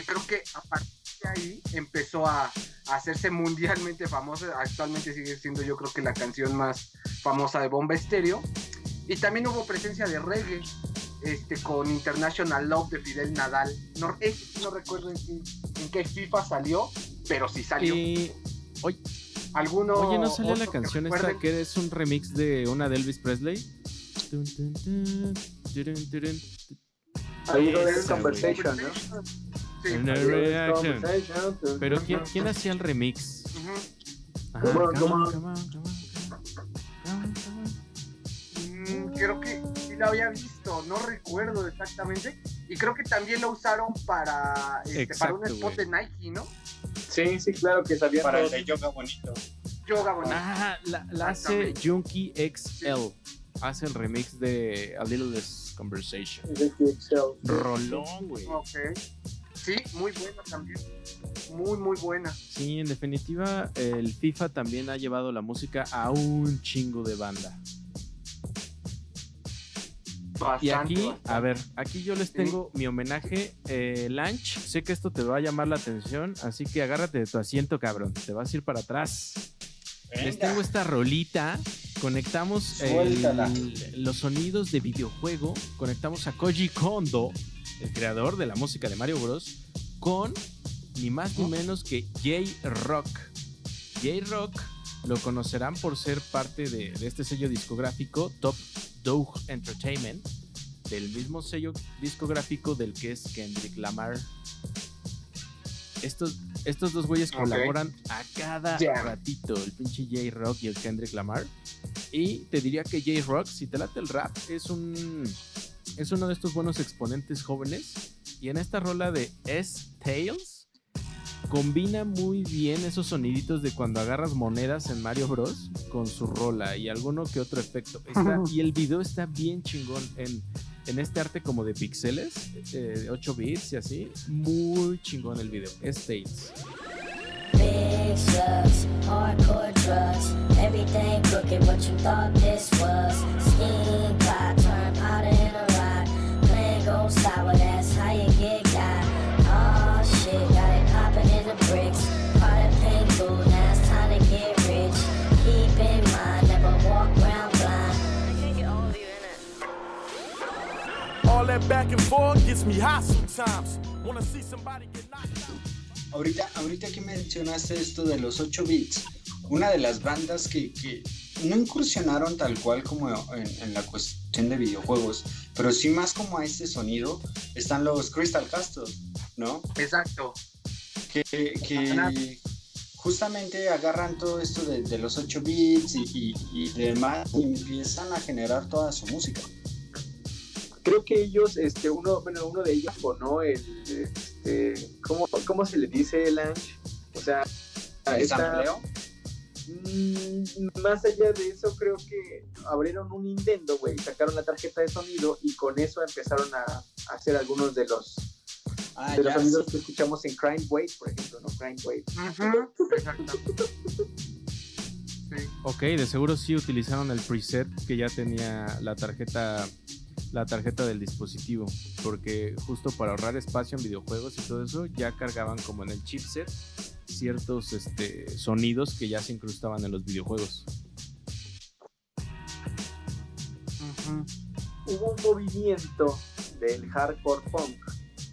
Que creo que a partir de ahí empezó a, a hacerse mundialmente famosa. Actualmente sigue siendo yo creo que la canción más famosa de Bomba Estéreo. Y también hubo presencia de reggae este, con International Love de Fidel Nadal. No, sí no recuerdo en, qué- en qué FIFA salió, pero sí salió. Y, oye, ¿Alguno oye, ¿no salió la otro que canción esta que es un remix de una de Elvis Presley? Ahí lo. Conversation, ¿no? Sí. Reaction. Pero ¿quién, quién hacía el remix? Creo que sí sí lo había visto, no recuerdo exactamente. Y creo que también lo usaron para, este, para un spot de Nike, ¿no? Sí, sí, claro que sabían Para el de yoga bonito. Yoga bonito. Ah, la, la hace. Junkie XL. Hace el remix de A Little Less Conversation. de Excel. Rolón, güey. Ok. Sí, muy buena también. Muy, muy buena. Sí, en definitiva, el FIFA también ha llevado la música a un chingo de banda. Bastante, Y aquí, bastante. a ver, aquí yo les tengo mi homenaje. Eh, Lanch, sé que esto te va a llamar la atención, así que agárrate de tu asiento, cabrón. Te vas a ir para atrás. Les tengo esta rolita. Conectamos el- los sonidos de videojuego. Conectamos a Koji Kondo, el creador de la música de Mario Bros. Con ni más ni menos que J-Rock. J-Rock lo conocerán por ser parte de, de este sello discográfico Top Dog Entertainment, del mismo sello discográfico del que es Kendrick Lamar. Estos, estos dos güeyes colaboran a cada ratito, el pinche J-Rock y el Kendrick Lamar. Y te diría que J-Rock, si te late el rap, es un es uno de estos buenos exponentes jóvenes. Y en esta rola de S-Tales, combina muy bien esos soniditos de cuando agarras monedas en Mario Bros. con su rola y alguno que otro efecto. Está- y el video está bien chingón en, en este arte como de pixeles, eh, de 8 bits y así. Muy chingón el video. S-Tales. Big slugs, hardcore drugs, everything crooked. What you thought this was? Steam that back and forth gets me hot sometimes. Wanna see somebody get knocked out? Ahorita, ahorita que mencionaste esto de los 8 bits, una de las bandas que, que no incursionaron tal cual como en, en la cuestión de videojuegos, pero sí más como a este sonido, están los Crystal Castle, ¿no? Exacto. Que, que justamente agarran todo esto de, de los 8 bits y, y- y demás y empiezan a generar toda su música. Creo que ellos, este, uno, bueno, uno de ellos, ¿no? El, este, ¿cómo, ¿Cómo se le dice, Lange? O sea, ¿El esta- sampleo? Mm, más allá de eso, creo que abrieron un Nintendo, güey, sacaron la tarjeta de sonido y con eso empezaron a, a hacer algunos de los, Ah, de los sonidos sí. que escuchamos en Crime Wave, por ejemplo, ¿no? Crime Wave. Ujú, Exacto. Sí. Ok, de seguro sí utilizaron el preset que ya tenía la tarjeta la tarjeta del dispositivo, porque justo para ahorrar espacio en videojuegos y todo eso ya cargaban como en el chipset ciertos este, sonidos que ya se incrustaban en los videojuegos. Hubo un movimiento del hardcore punk.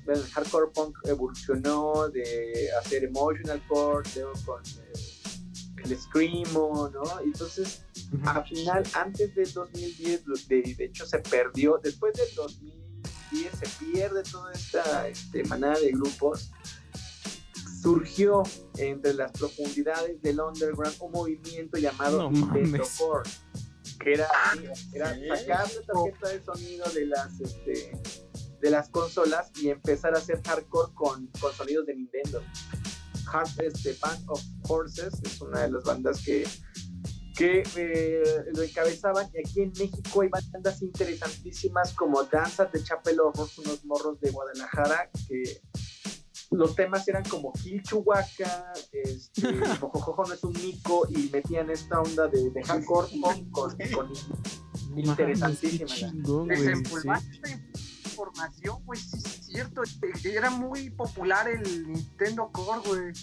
El hardcore punk evolucionó de hacer emotional core, con eh, el screamo, ¿no? Entonces, al final, antes del 2010, lo- de, de hecho se perdió, después del 2010 se pierde toda esta este, manada de grupos, surgió entre las profundidades del underground un movimiento llamado No que era, era ¿sí? sacar la tarjeta de sonido de las este, de las consolas y empezar a hacer hardcore con, con sonidos de Nintendo. Hard, este, Band of Horses es una de las bandas que, que eh, lo encabezaban. Y aquí en México hay bandas interesantísimas como Danza de Chapel Horrors, unos morros de Guadalajara que los temas eran como Kill Chihuahua, este, Mojojojo no es un mico y metían esta onda de, de hardcore punk con, con interesantísima. Información, güey, sí cierto. Era muy popular el Nintendo Core, güey.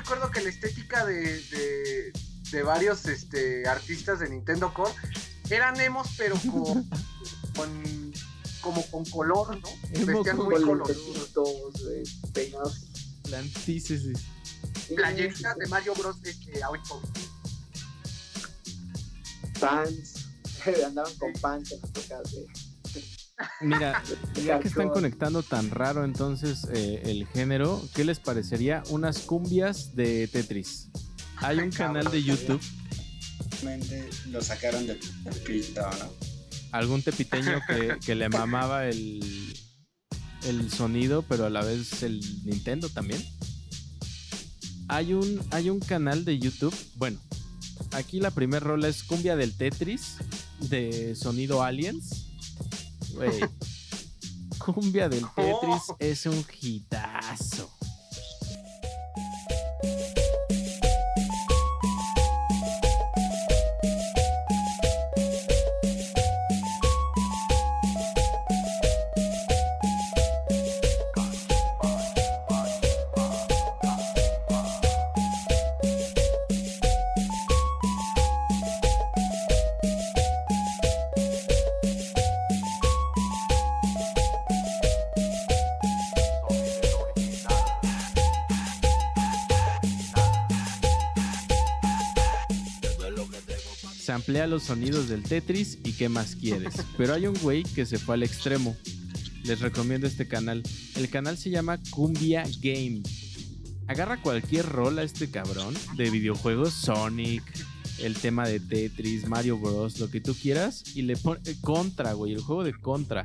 Recuerdo que la estética de, de, de varios este, artistas de Nintendo Core eran emos, pero con, con- como con color, ¿no? Vestían muy coloridos. eh, peinados. La antítesis. Sí, Playeritas de Mario Bros. Este. Pants. Andaban con pants en las tocas de. Mira, de ya que están conectando tan raro entonces eh, el género, ¿qué les parecería unas cumbias de Tetris? Hay un canal de YouTube, lo sacaron del del pito, ¿no? algún tepiteño que, que le mamaba el, el sonido, pero a la vez el Nintendo también. Hay un, hay un canal de YouTube, bueno, aquí la primera rola es cumbia del Tetris, de sonido Aliens. Güey, cumbia del Tetris Oh. es un hitazo. Amplía los sonidos del Tetris y qué más quieres. Pero hay un güey que se fue al extremo. Les recomiendo este canal. El canal se llama Cumbia Game. Agarra cualquier rol a este cabrón de videojuegos, Sonic, el tema de Tetris, Mario Bros, lo que tú quieras, y le pone eh, contra, güey, el juego de contra.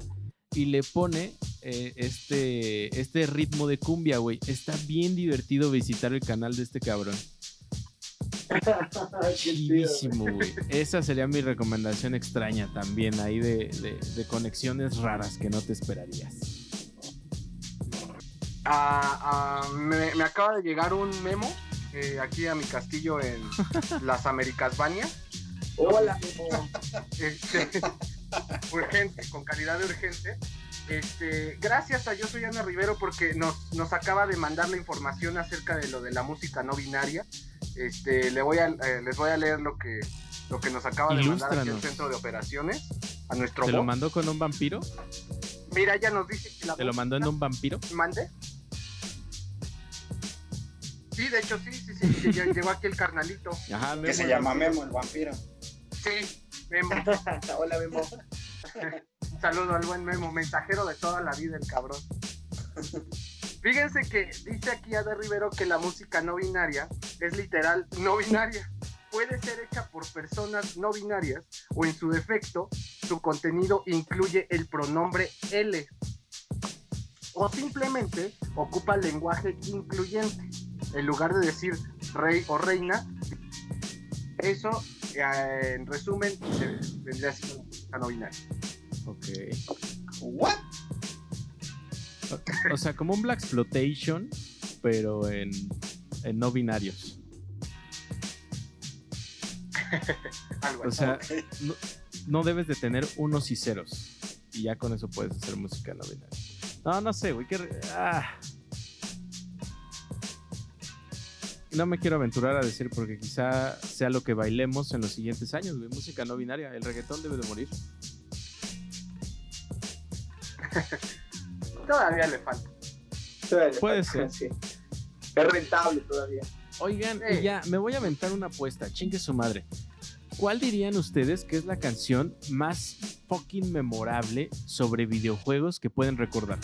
Y le pone eh, este, este ritmo de cumbia, güey. Está bien divertido visitar el canal de este cabrón. Chidísimo, güey. Esa sería mi recomendación extraña también, ahí de, de- de conexiones raras que no te esperarías. Ah, ah, me, me acaba de llegar un memo eh, aquí a mi castillo en las Americasbania. Hola, Memo. Este, urgente, con calidad de urgente. Este, gracias a Yo Soy Ana Rivero porque nos, nos acaba de mandar la información acerca de lo de la música no binaria. Este, le voy a, eh, les voy a leer lo que, lo que nos acaba de mandar aquí al centro de operaciones, a nuestro ¿Te lo mandó con un vampiro? Mira, ella nos dice que la ¿Te lo mandó en un vampiro? ¿Mande? Sí, de hecho sí, sí, sí, sí, ya llegó aquí el carnalito. Ajá, Que se llama Memo, el vampiro. Sí, Memo. Hola, Memo. Un saludo al buen Memo, mensajero de toda la vida, el cabrón. Fíjense que dice aquí Ada Rivero que la música no binaria es literal no binaria. Puede ser hecha por personas no binarias o en su defecto su contenido incluye el pronombre L o simplemente ocupa lenguaje incluyente. En lugar de decir rey o reina, eso eh, en resumen vendría siendo no binaria. Ok. ¿What? O sea, como un Black Exploitation, pero en, en no binarios. Algo O sea, no, no debes de tener unos y ceros. Y ya con eso puedes hacer música no binaria. No, no sé, güey. qué re- ah. No me quiero aventurar a decir porque quizá sea lo que bailemos en los siguientes años, güey. Música no binaria. El reggaetón debe de morir. Todavía le falta. Todavía Puede falta, ser. sí. Es rentable todavía. Oigan, Sí. y ya, me voy a aventar una apuesta, chingue su madre. ¿Cuál dirían ustedes que es la canción más fucking memorable sobre videojuegos que pueden recordar?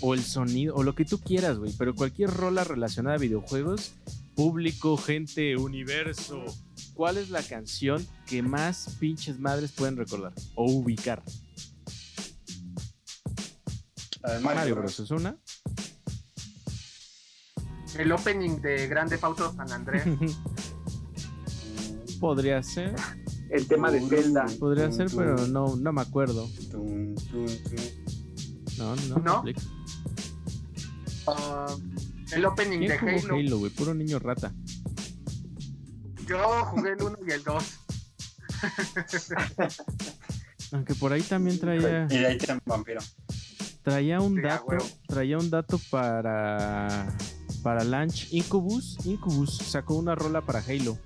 O el sonido, o lo que tú quieras, güey, pero cualquier rola relacionada a videojuegos, público, gente, universo. ¿Cuál es la canción que más pinches madres pueden recordar o ubicar? Mario Bros. es una. El opening de Grande Auto San Andrés. Podría ser, El tema de Zelda. podría ser, pero no, no me acuerdo. No, no, ¿No? Ah, el opening ¿Quién de jugó Halo. Halo, güey? Puro niño rata. Yo jugué el 1 y el 2. Aunque por ahí también traía, Y de ahí te vampiro. Traía un Sí, dato, traía un dato para Para Launch, Incubus, Incubus sacó una rola para Halo.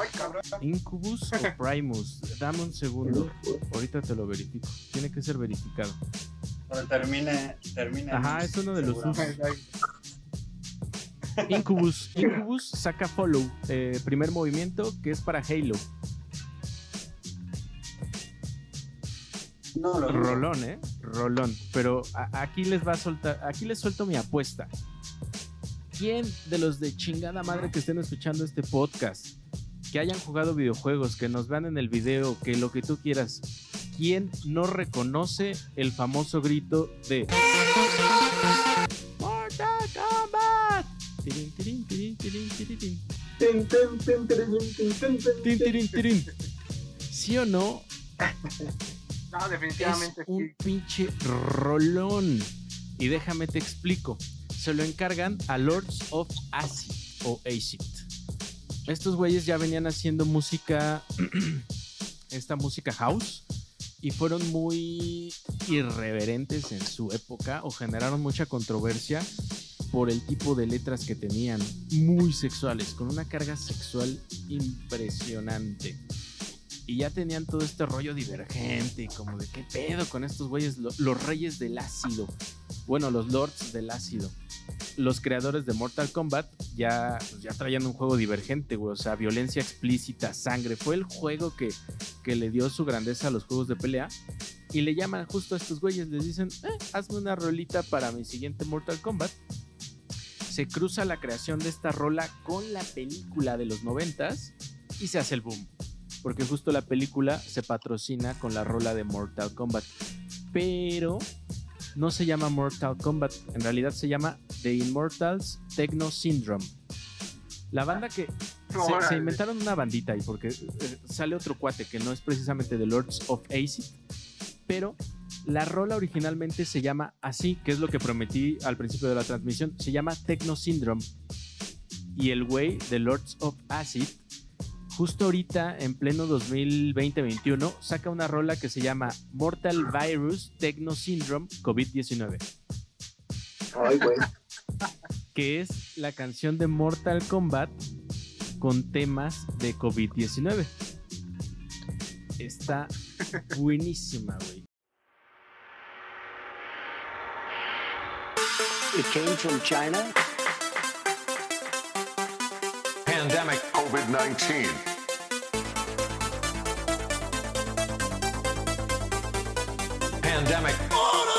Ay, cabrón. Incubus o Primus. Dame un segundo. Ahorita te lo verifico. Tiene que ser verificado. Pero termina, termina. Ajá, es uno de los. Incubus. Incubus saca Follow. eh, primer movimiento que es para Halo. No, lo dudo. Rolón, ¿eh? Rolón. Pero aquí les va a soltar. Aquí les suelto mi apuesta. ¿Quién de los de chingada madre que estén escuchando este podcast, que hayan jugado videojuegos, que nos vean en el video, que lo que tú quieras, ¿quién no reconoce el famoso grito de Mortal Kombat? ¿Sí o no? No, Es definitivamente un sí. pinche rolón. Y déjame te explico. Se lo encargan a Lords of Acid o Acid. Estos güeyes ya venían haciendo música, esta música house, y fueron muy irreverentes en su época o generaron mucha controversia por el tipo de letras que tenían, muy sexuales, con una carga sexual impresionante. Y ya tenían todo este rollo divergente, como de qué pedo con estos güeyes, lo- los reyes del ácido. Bueno, los lords del ácido. Los creadores de Mortal Kombat ya, pues, ya traían un juego divergente, güey. O sea, violencia explícita, sangre. Fue el juego que, que le dio su grandeza a los juegos de pelea. Y le llaman justo a estos güeyes, les dicen, eh, hazme una rolita para mi siguiente Mortal Kombat. Se cruza la creación de esta rola con la película de los noventas y se hace el boom porque justo la película se patrocina con la rola de Mortal Kombat. Pero no se llama Mortal Kombat, en realidad se llama The Immortals Techno Syndrome. La banda que se, inventaron una bandita ahí porque eh, sale otro cuate que no es precisamente The Lords of Acid, pero la rola originalmente se llama así, que es lo que prometí al principio de la transmisión, se llama Techno Syndrome. Y el güey de Lords of Acid justo ahorita, en pleno 2020-21, saca una rola que se llama Mortal Virus Techno Syndrome COVID-19, Ay, güey. que es la canción de Mortal Kombat con temas de COVID-19. Está buenísima, güey. It came from China. Pandemic COVID 19. Pandemic. Pandemic.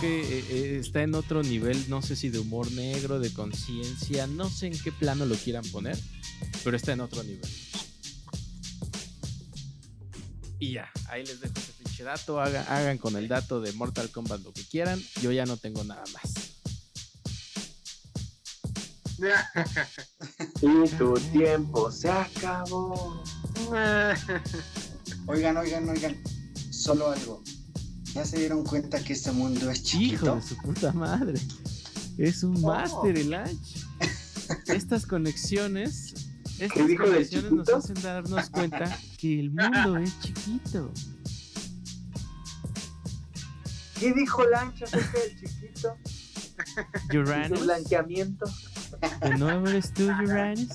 Que eh, eh, está en otro nivel, no sé si de humor negro, de conciencia, no sé en qué plano lo quieran poner, pero está en otro nivel. Y ya, ahí les dejo ese pinche dato, haga- hagan con el dato de Mortal Kombat lo que quieran, yo ya no tengo nada más. Y tu tiempo se acabó. Oigan, oigan, oigan. Solo algo. ¿Ya se dieron cuenta que este mundo es Hijo chiquito? de su puta madre. Es un Oh. máster el Anch. Estas conexiones, estas dijo del conexiones nos hacen darnos cuenta que el mundo es chiquito. ¿Qué dijo Lancha acerca del chiquito? Su Uranus, blanqueamiento. de nuevo eres tú, Uranus.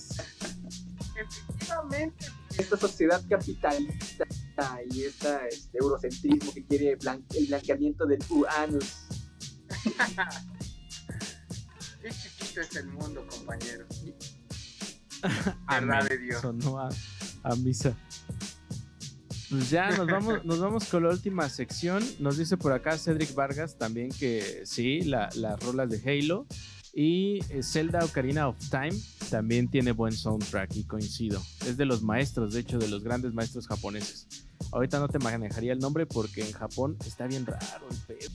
Efectivamente. Esta sociedad capitalista y este, este eurocentrismo que quiere blan- el blanqueamiento del Uranus. Qué chiquito es el mundo, compañero. Verdad de Dios. Sonó a, a misa. Pues ya nos vamos, nos vamos con la última sección. Nos dice por acá Cedric Vargas también que sí, la- las rolas de Halo. Y eh, Zelda Ocarina of Time también tiene buen soundtrack y coincido. Es de los maestros, de hecho, de los grandes maestros japoneses. Ahorita no te manejaría el nombre porque en Japón está bien raro el pedo.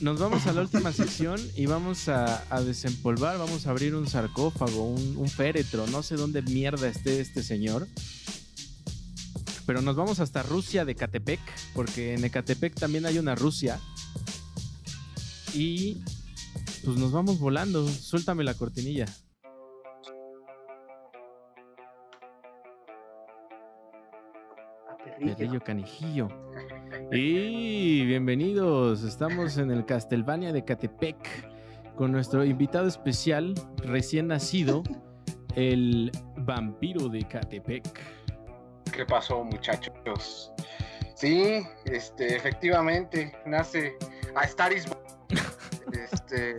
nos vamos a la última sección y vamos a, a desempolvar, vamos a abrir un sarcófago, un, un féretro, no sé dónde mierda esté este señor. Pero nos vamos hasta Rusia de Catepec, porque en Ecatepec también hay una Rusia. Y pues nos vamos volando. Suéltame la cortinilla. Perrillo. Perrillo Canijillo. Y bienvenidos. Estamos en el Castlevania de Catepec con nuestro invitado especial, recién nacido, el vampiro de Catepec. ¿Qué pasó, muchachos? Sí, este, efectivamente, nace a Star is. Este,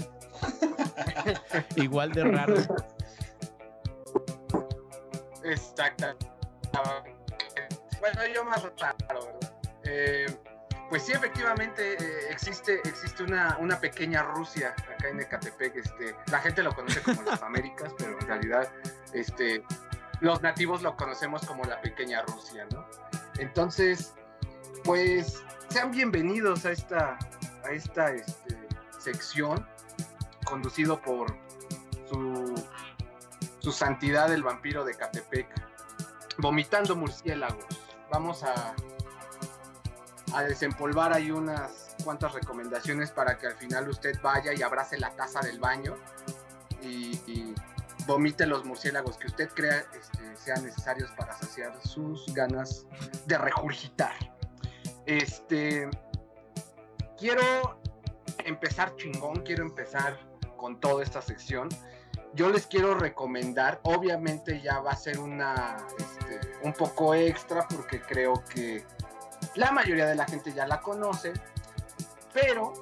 Igual de raro. exacta. Bueno, yo más raro, ¿verdad? Eh, pues sí, efectivamente eh, existe, existe una, una pequeña Rusia acá en Ecatepec. Este, la gente lo conoce como las Américas, pero en realidad este, los nativos lo conocemos como la pequeña Rusia, ¿no? Entonces, pues sean bienvenidos a esta, a esta este, sección conducido por su, su santidad el vampiro de Catepec, vomitando murciélagos. Vamos a, desempolvar ahí unas cuantas recomendaciones para que al final usted vaya y abrace la taza del baño y, y vomite los murciélagos que usted crea este, sean necesarios para saciar sus ganas de regurgitar. Este, quiero empezar chingón, quiero empezar con toda esta sección. Yo les quiero recomendar, obviamente ya va a ser una, este, un poco extra porque creo que la mayoría de la gente ya la conoce, pero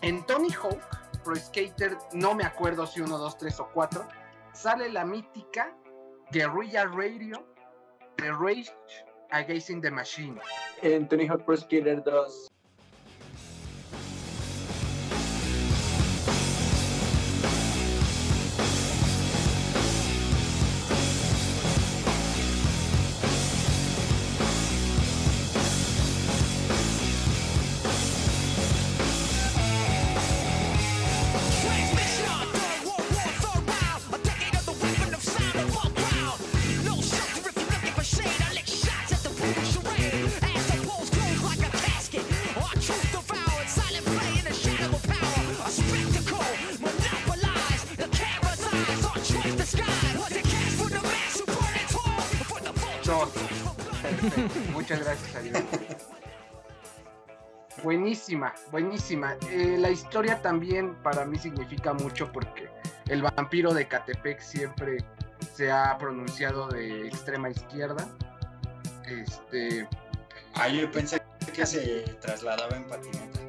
en Tony Hawk Pro Skater, no me acuerdo si 1, 2, 3 o 4, sale la mítica Guerrilla Radio de Rage Against the Machine. En Tony Hawk Pro Skater 2. Buenísima. Eh, la historia también para mí significa mucho porque el vampiro de Catepec siempre se ha pronunciado de extrema izquierda. Este, Ah, yo pensé que se trasladaba en patineta.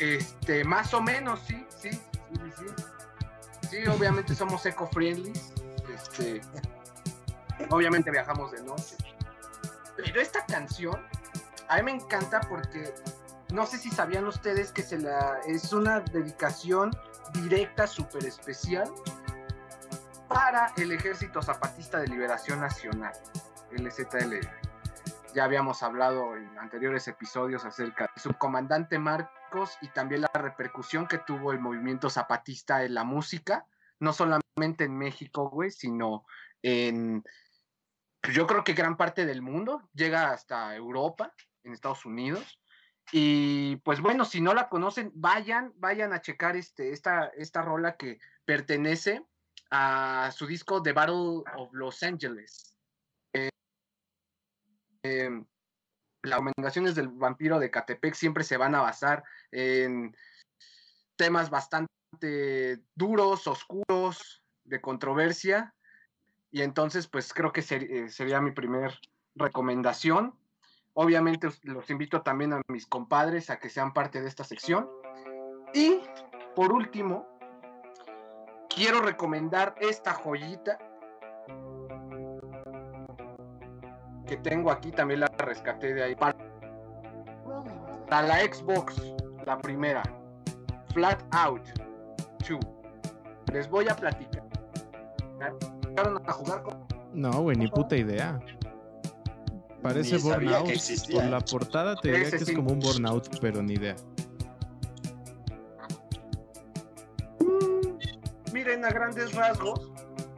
este, más o menos, sí, sí, sí, sí, sí. Sí, obviamente somos eco-friendly. Este, obviamente viajamos de noche. Pero esta canción a mí me encanta porque no sé si sabían ustedes que se la es una dedicación directa, súper especial para el Ejército Zapatista de Liberación Nacional, el ZLN. Ya habíamos hablado en anteriores episodios acerca del subcomandante Marcos y también la repercusión que tuvo el movimiento zapatista en la música, no solamente en México, güey, sino en, yo creo que gran parte del mundo, llega hasta Europa, en Estados Unidos. Y pues bueno, si no la conocen, vayan, vayan a checar este, esta, esta rola que pertenece a su disco The Battle of Los Angeles. Eh, eh, las recomendaciones del vampiro de Catepec siempre se van a basar en temas bastante duros, oscuros, de controversia. Y entonces, pues creo que eh, sería mi primer recomendación. Obviamente os- los invito también a mis compadres a que sean parte de esta sección. Y por último, quiero recomendar esta joyita que tengo aquí, también la rescaté de ahí. Para, la Xbox, la primera, Flat Out 2. Les voy a platicar. ¿Llegaron a jugar con No, güey, ni puta idea. Parece ni burnout. Por la portada te diría que es como un burnout, pero ni idea. Mm, miren, a grandes rasgos,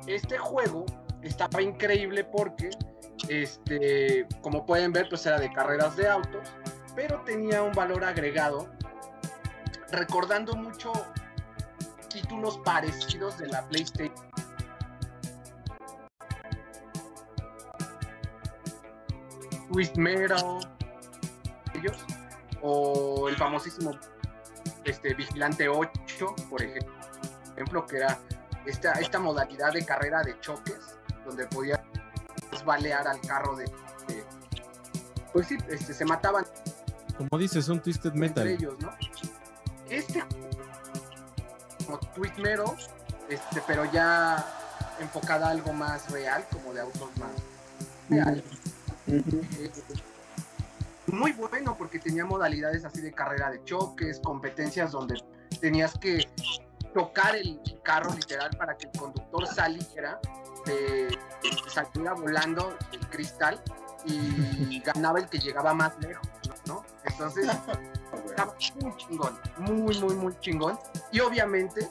este juego estaba increíble porque, este, como pueden ver, pues era de carreras de autos, pero tenía un valor agregado, recordando mucho títulos parecidos de la PlayStation Twist Metal, ellos, o el famosísimo este, Vigilante 8, por ejemplo, que era esta, esta modalidad de carrera de choques, donde podías balear al carro de... de- pues sí, este, se mataban Como dices, un Twisted entre Metal. ellos, ¿no? Este como Twist Metal, este, pero ya enfocada a algo más real, como de autos más Eh, Muy bueno porque tenía modalidades así de carrera de choques, competencias donde tenías que tocar el carro literal para que el conductor saliera, de, saliera volando el cristal y ganaba el que llegaba más lejos, ¿no? Entonces, estaba muy chingón, muy, muy, muy chingón. Y obviamente,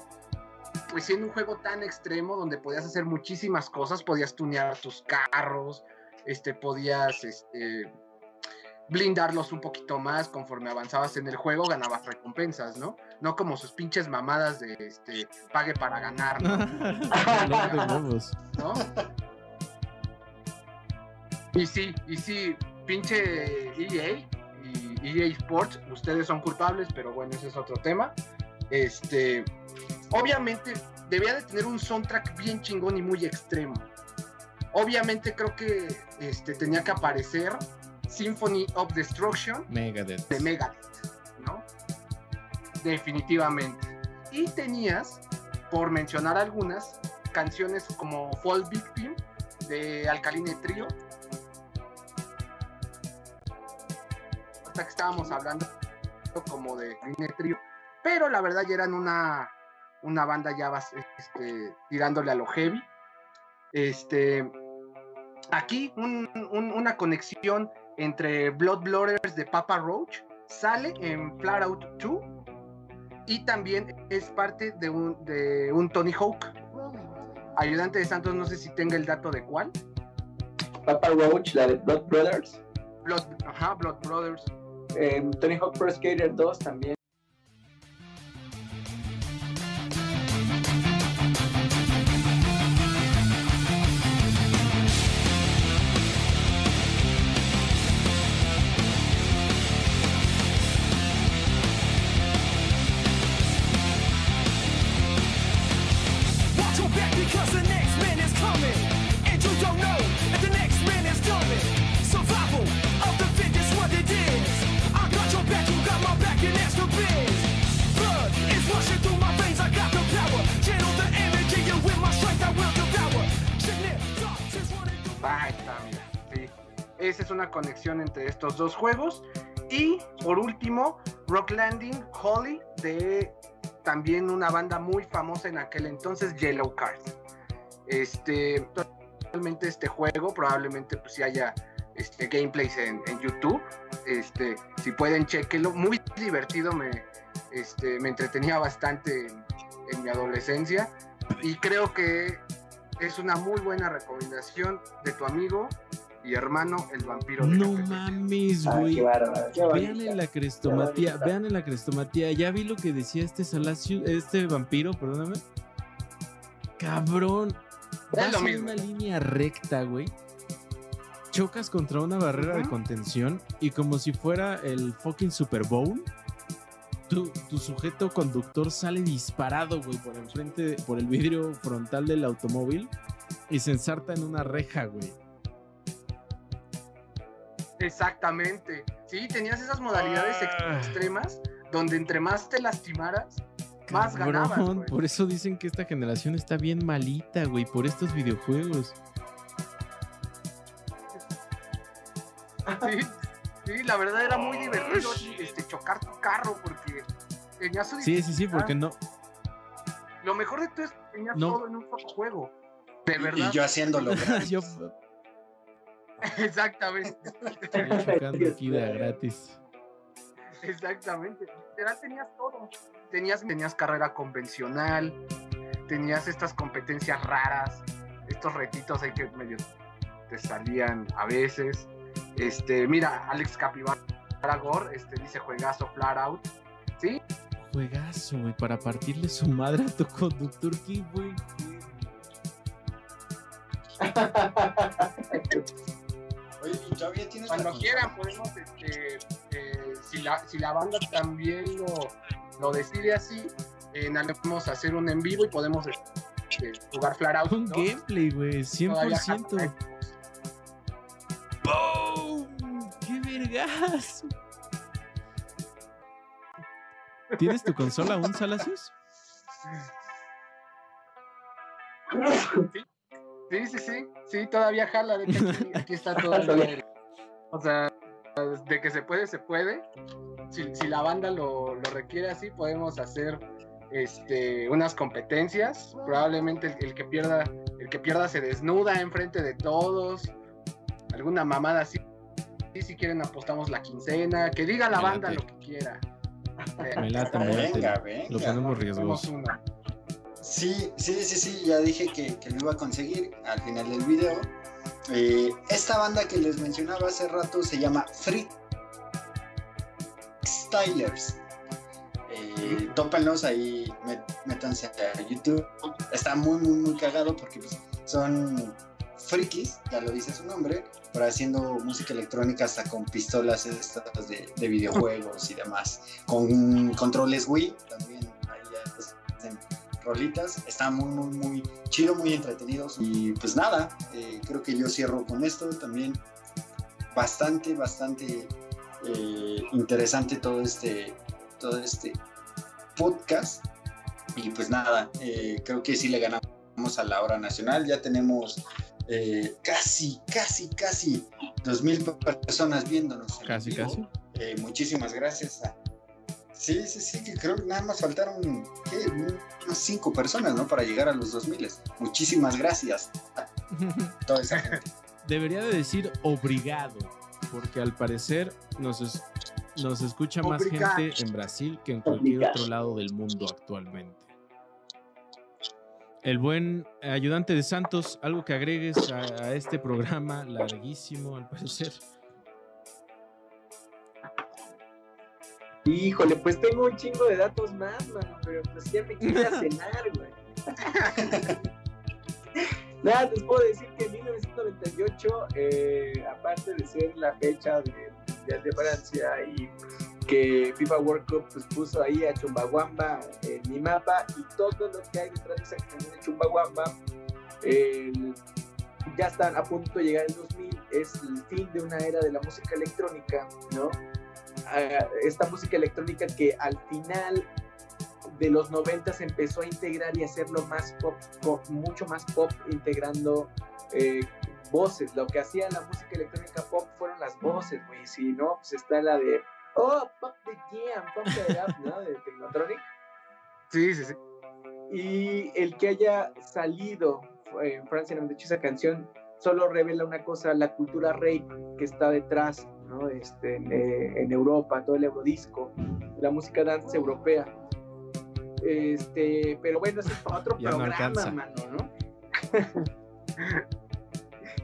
pues siendo un juego tan extremo donde podías hacer muchísimas cosas, podías tunear tus carros, este, podías este, blindarlos un poquito más conforme avanzabas en el juego, ganabas recompensas, ¿no? No como sus pinches mamadas de este, pague para ganar, ¿no? Y sí, y sí, pinche EA y EA Sports, ustedes son culpables, pero bueno, ese es otro tema. Este, obviamente debía de tener un soundtrack bien chingón y muy extremo. Obviamente creo que este, tenía que aparecer Symphony of Destruction Megadeth. de Megadeth, ¿no? Definitivamente. Y tenías, por mencionar algunas, canciones como Fall Victim de Alkaline Trio. Hasta que estábamos hablando como de Alkaline Trio, pero la verdad ya eran una, una banda ya este, tirándole a lo heavy. Este, aquí un- un- una conexión entre Blood Blooders de Papa Roach sale en Flat Out 2 y también es parte de un, de un Tony Hawk. Ayudante de Santos, no sé si tenga el dato de cuál. Papa Roach, la de Blood Brothers. Blood, ajá, Blood Brothers. Eh, Tony Hawk Pro Skater 2 también. Una conexión entre estos dos juegos. Y por último, Rock Landing Holly de también una banda muy famosa en aquel entonces, Yellow Card. Este, actualmente este juego probablemente pues si haya este, gameplays en, en YouTube. Este, si pueden chequenlo, muy divertido, me, este, me entretenía bastante en, en mi adolescencia y creo que es una muy buena recomendación de tu amigo y hermano el vampiro de No mames, Ah, güey. Vean en la crestomatía, vean en la crestomatía. Ya vi lo que decía este Salacio, este vampiro, perdóname. Cabrón. Es Vas en una línea recta, güey. Chocas contra una barrera de contención y como si fuera el fucking Super Bowl, tu, tu sujeto conductor sale disparado, güey, por enfrente, por el vidrio frontal del automóvil y se ensarta en una reja, güey. Exactamente. Sí, tenías esas modalidades Ah. extremas donde entre más te lastimaras, más ganabas. Cabrón, güey. por eso dicen que esta generación está bien malita, güey, por estos videojuegos. Sí, sí, la verdad era muy divertido este, chocar tu carro porque tenías su Sí, sí, sí, porque no. Lo mejor de todo es que tenías No. todo en un solo juego. De Y verdad. yo haciéndolo. Yo Exactamente. estoy chocando aquí de gratis. Exactamente. Literal tenías todo. Tenías, tenías carrera convencional, tenías estas competencias raras, estos retitos ahí que medio te salían a veces. Este, mira, Alex Capivara Gore, este, dice juegazo flat out. ¿Sí? Juegazo, güey, para partirle su madre a tu conductor King, güey. Oye, ¿y todavía tienes Cuando quieran podemos, este, eh, si, la, si la banda también lo, lo decide así, eh, podemos hacer un en vivo y podemos este, jugar flat out. Un ¿no? gameplay, güey, Todavía 100%. ¡Boom! ¡Qué vergas! ¿Tienes tu consola aún, Salacios? Sí, sí, sí, sí, todavía jala, de hecho, aquí, aquí está todavía. el- O sea, de que se puede, se puede. Si, si la banda lo, lo requiere así, podemos hacer este, unas competencias. Probablemente el, el que pierda, el que pierda se desnuda enfrente de todos. Alguna mamada así. Sí, si quieren apostamos la quincena. Que diga la banda lo que quiera. Me late, me late. Venga, Lo venga. ponemos riesgoso. Sí, sí, sí, sí, ya dije que, que lo iba a conseguir al final del video. Eh, esta banda que les mencionaba hace rato se llama Free Stylers. Eh, tópenlos ahí, métanse a YouTube. Está muy, muy, muy cagado porque pues, son frikis, ya lo dice su nombre, pero haciendo música electrónica hasta con pistolas estas de, de videojuegos y demás. Con controles Wii también ahí ya, pues, rolitas. Está muy, muy, muy chido, muy entretenidos. Y pues nada, eh, creo que yo cierro con esto también. Bastante, bastante eh, interesante todo este, todo este podcast. Y pues nada, eh, creo que sí le ganamos a la hora nacional. Ya tenemos eh, casi, casi, casi dos mil personas viéndonos. Casi, vivo. casi. Eh, muchísimas gracias a... Sí, sí, sí, que creo que nada más faltaron ¿qué? unas cinco personas, ¿no? Para llegar a los 2000. Muchísimas gracias a toda esa gente. Debería de decir obrigado, porque al parecer nos, es- nos escucha más gente en Brasil que en cualquier Obrigado. otro lado del mundo actualmente. El buen ayudante de Santos, algo que agregues a, a este programa larguísimo, al parecer. Híjole, pues tengo un chingo de datos más, mano, pero pues ya me a cenar, güey. Nada, les puedo decir que en 1998, eh, aparte de ser la fecha de Mundial de Francia y que FIFA World Cup pues, puso ahí a Chumbawamba en mi mapa y todo lo que hay detrás de esa canción de Chumbawamba, ya están a punto de llegar el 2000, es el fin de una era de la música electrónica, ¿no? Esta música electrónica que al final de los 90 se empezó a integrar y hacerlo más pop, pop, mucho más pop, integrando eh, voces. Lo que hacía la música electrónica pop fueron las voces, güey. Si no, pues está la de, oh, pop the jam, pop the up, ¿no? De Technotronic. Sí, sí, sí. Y el que haya salido eh, en Francia, en esa canción, solo revela una cosa, la cultura rave que está detrás, ¿no? Este, en, eh, en Europa, todo el eurodisco, la música dance europea. Este, pero bueno, eso es otro Ya no programa, alcanza. mano, ¿no?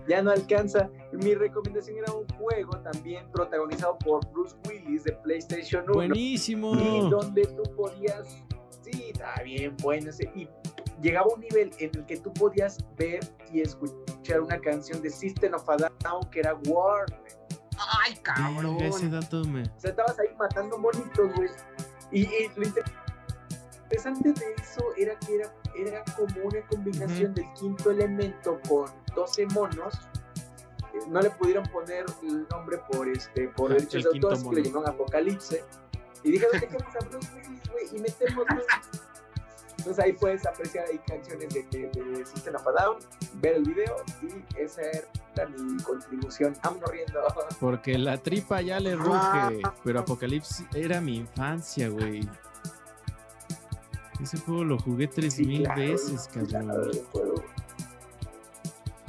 ya no alcanza. Mi recomendación era un juego también protagonizado por Bruce Willis de PlayStation 1 y Buenísimo. donde tú podías, sí, está bien bueno ese, y llegaba a un nivel en el que tú podías ver y escuchar una canción de System of a Down que era War. Ay, cabrón. Ese dato me. o sea, estabas ahí matando monitos, güey, y, y lo interesante de eso era que era, era como una combinación del quinto elemento con 12 monos, Eh, no le pudieron poner el nombre por este por Ah, derechos el de quinto autor, así que le llamaron Apocalipse. Y dijeron, dejemos a Bruce Willis, güey, y metemos. Entonces ahí puedes apreciar ahí canciones de, de, de System of a Down, ver el video y esa era mi contribución. Vámonos riendo. Porque la tripa ya le ruge. Pero Apocalipsis era mi infancia, güey. Ese juego lo jugué tres Sí, mil claro, veces, cabrón.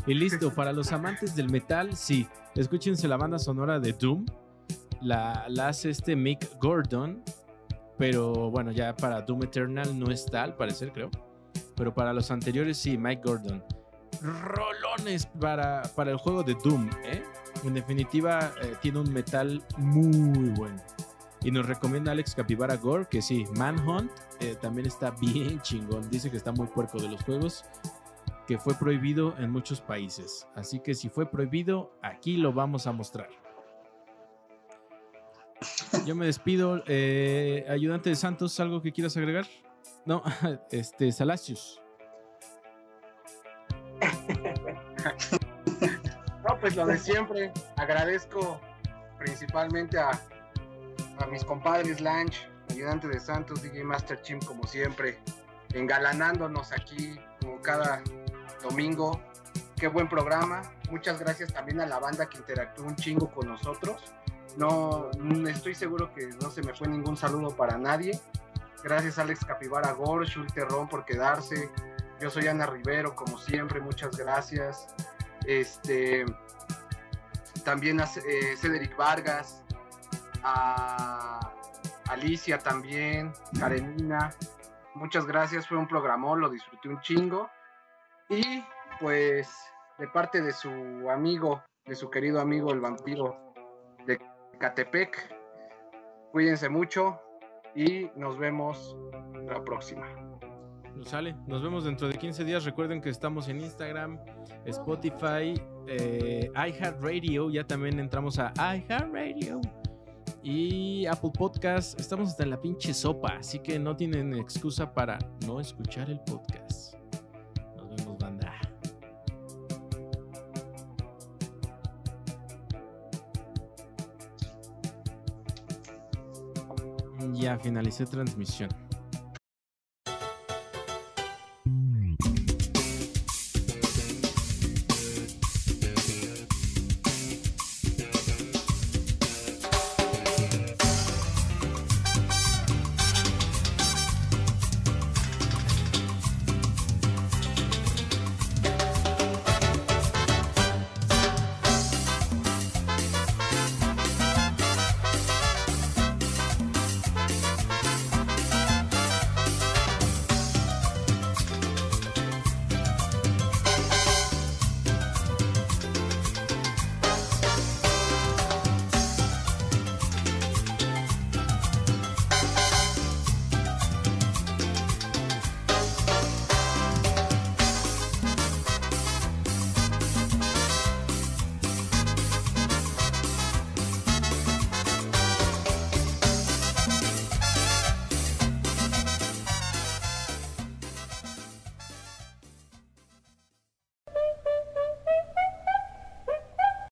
Y listo, para los amantes del metal, sí. Escúchense la banda sonora de Doom. La, la hace este Mick Gordon. Pero bueno, ya para Doom Eternal no está, al parecer, creo. Pero para los anteriores, sí, Mike Gordon. Rolones para, para el juego de Doom, ¿eh? En definitiva, eh, tiene un metal muy bueno. Y nos recomienda Alex Capivara Gore que sí, Manhunt eh, también está bien chingón. Dice que está muy puerco de los juegos, que fue prohibido en muchos países. Así que si fue prohibido, aquí lo vamos a mostrar. Yo me despido. Eh, ayudante de Santos, ¿algo que quieras agregar? No, este, Salacios. No, pues lo de siempre. Agradezco principalmente a, a mis compadres Lanch, ayudante de Santos, DJ Master Chim, como siempre, engalanándonos aquí como cada domingo. Qué buen programa. Muchas gracias también a la banda que interactuó un chingo con nosotros. No, mm, estoy seguro que no se me fue ningún saludo para nadie. Gracias Alex Capivara Gor, Schulte Ron por quedarse. Yo soy Ana Rivero, como siempre, muchas gracias. Este, también a eh, Cedric Vargas, a Alicia también, Karenina. Muchas gracias, fue un programón, lo disfruté un chingo. Y pues de parte de su amigo, de su querido amigo el vampiro Catepec, cuídense mucho y nos vemos la próxima. Nos sale. Nos vemos dentro de 15 días. Recuerden que estamos en Instagram, Spotify, eh, iHeartRadio. Ya también entramos a iHeartRadio. Y Apple Podcast. Estamos hasta en la pinche sopa. Así que no tienen excusa para no escuchar el podcast. Ya finalicé transmisión.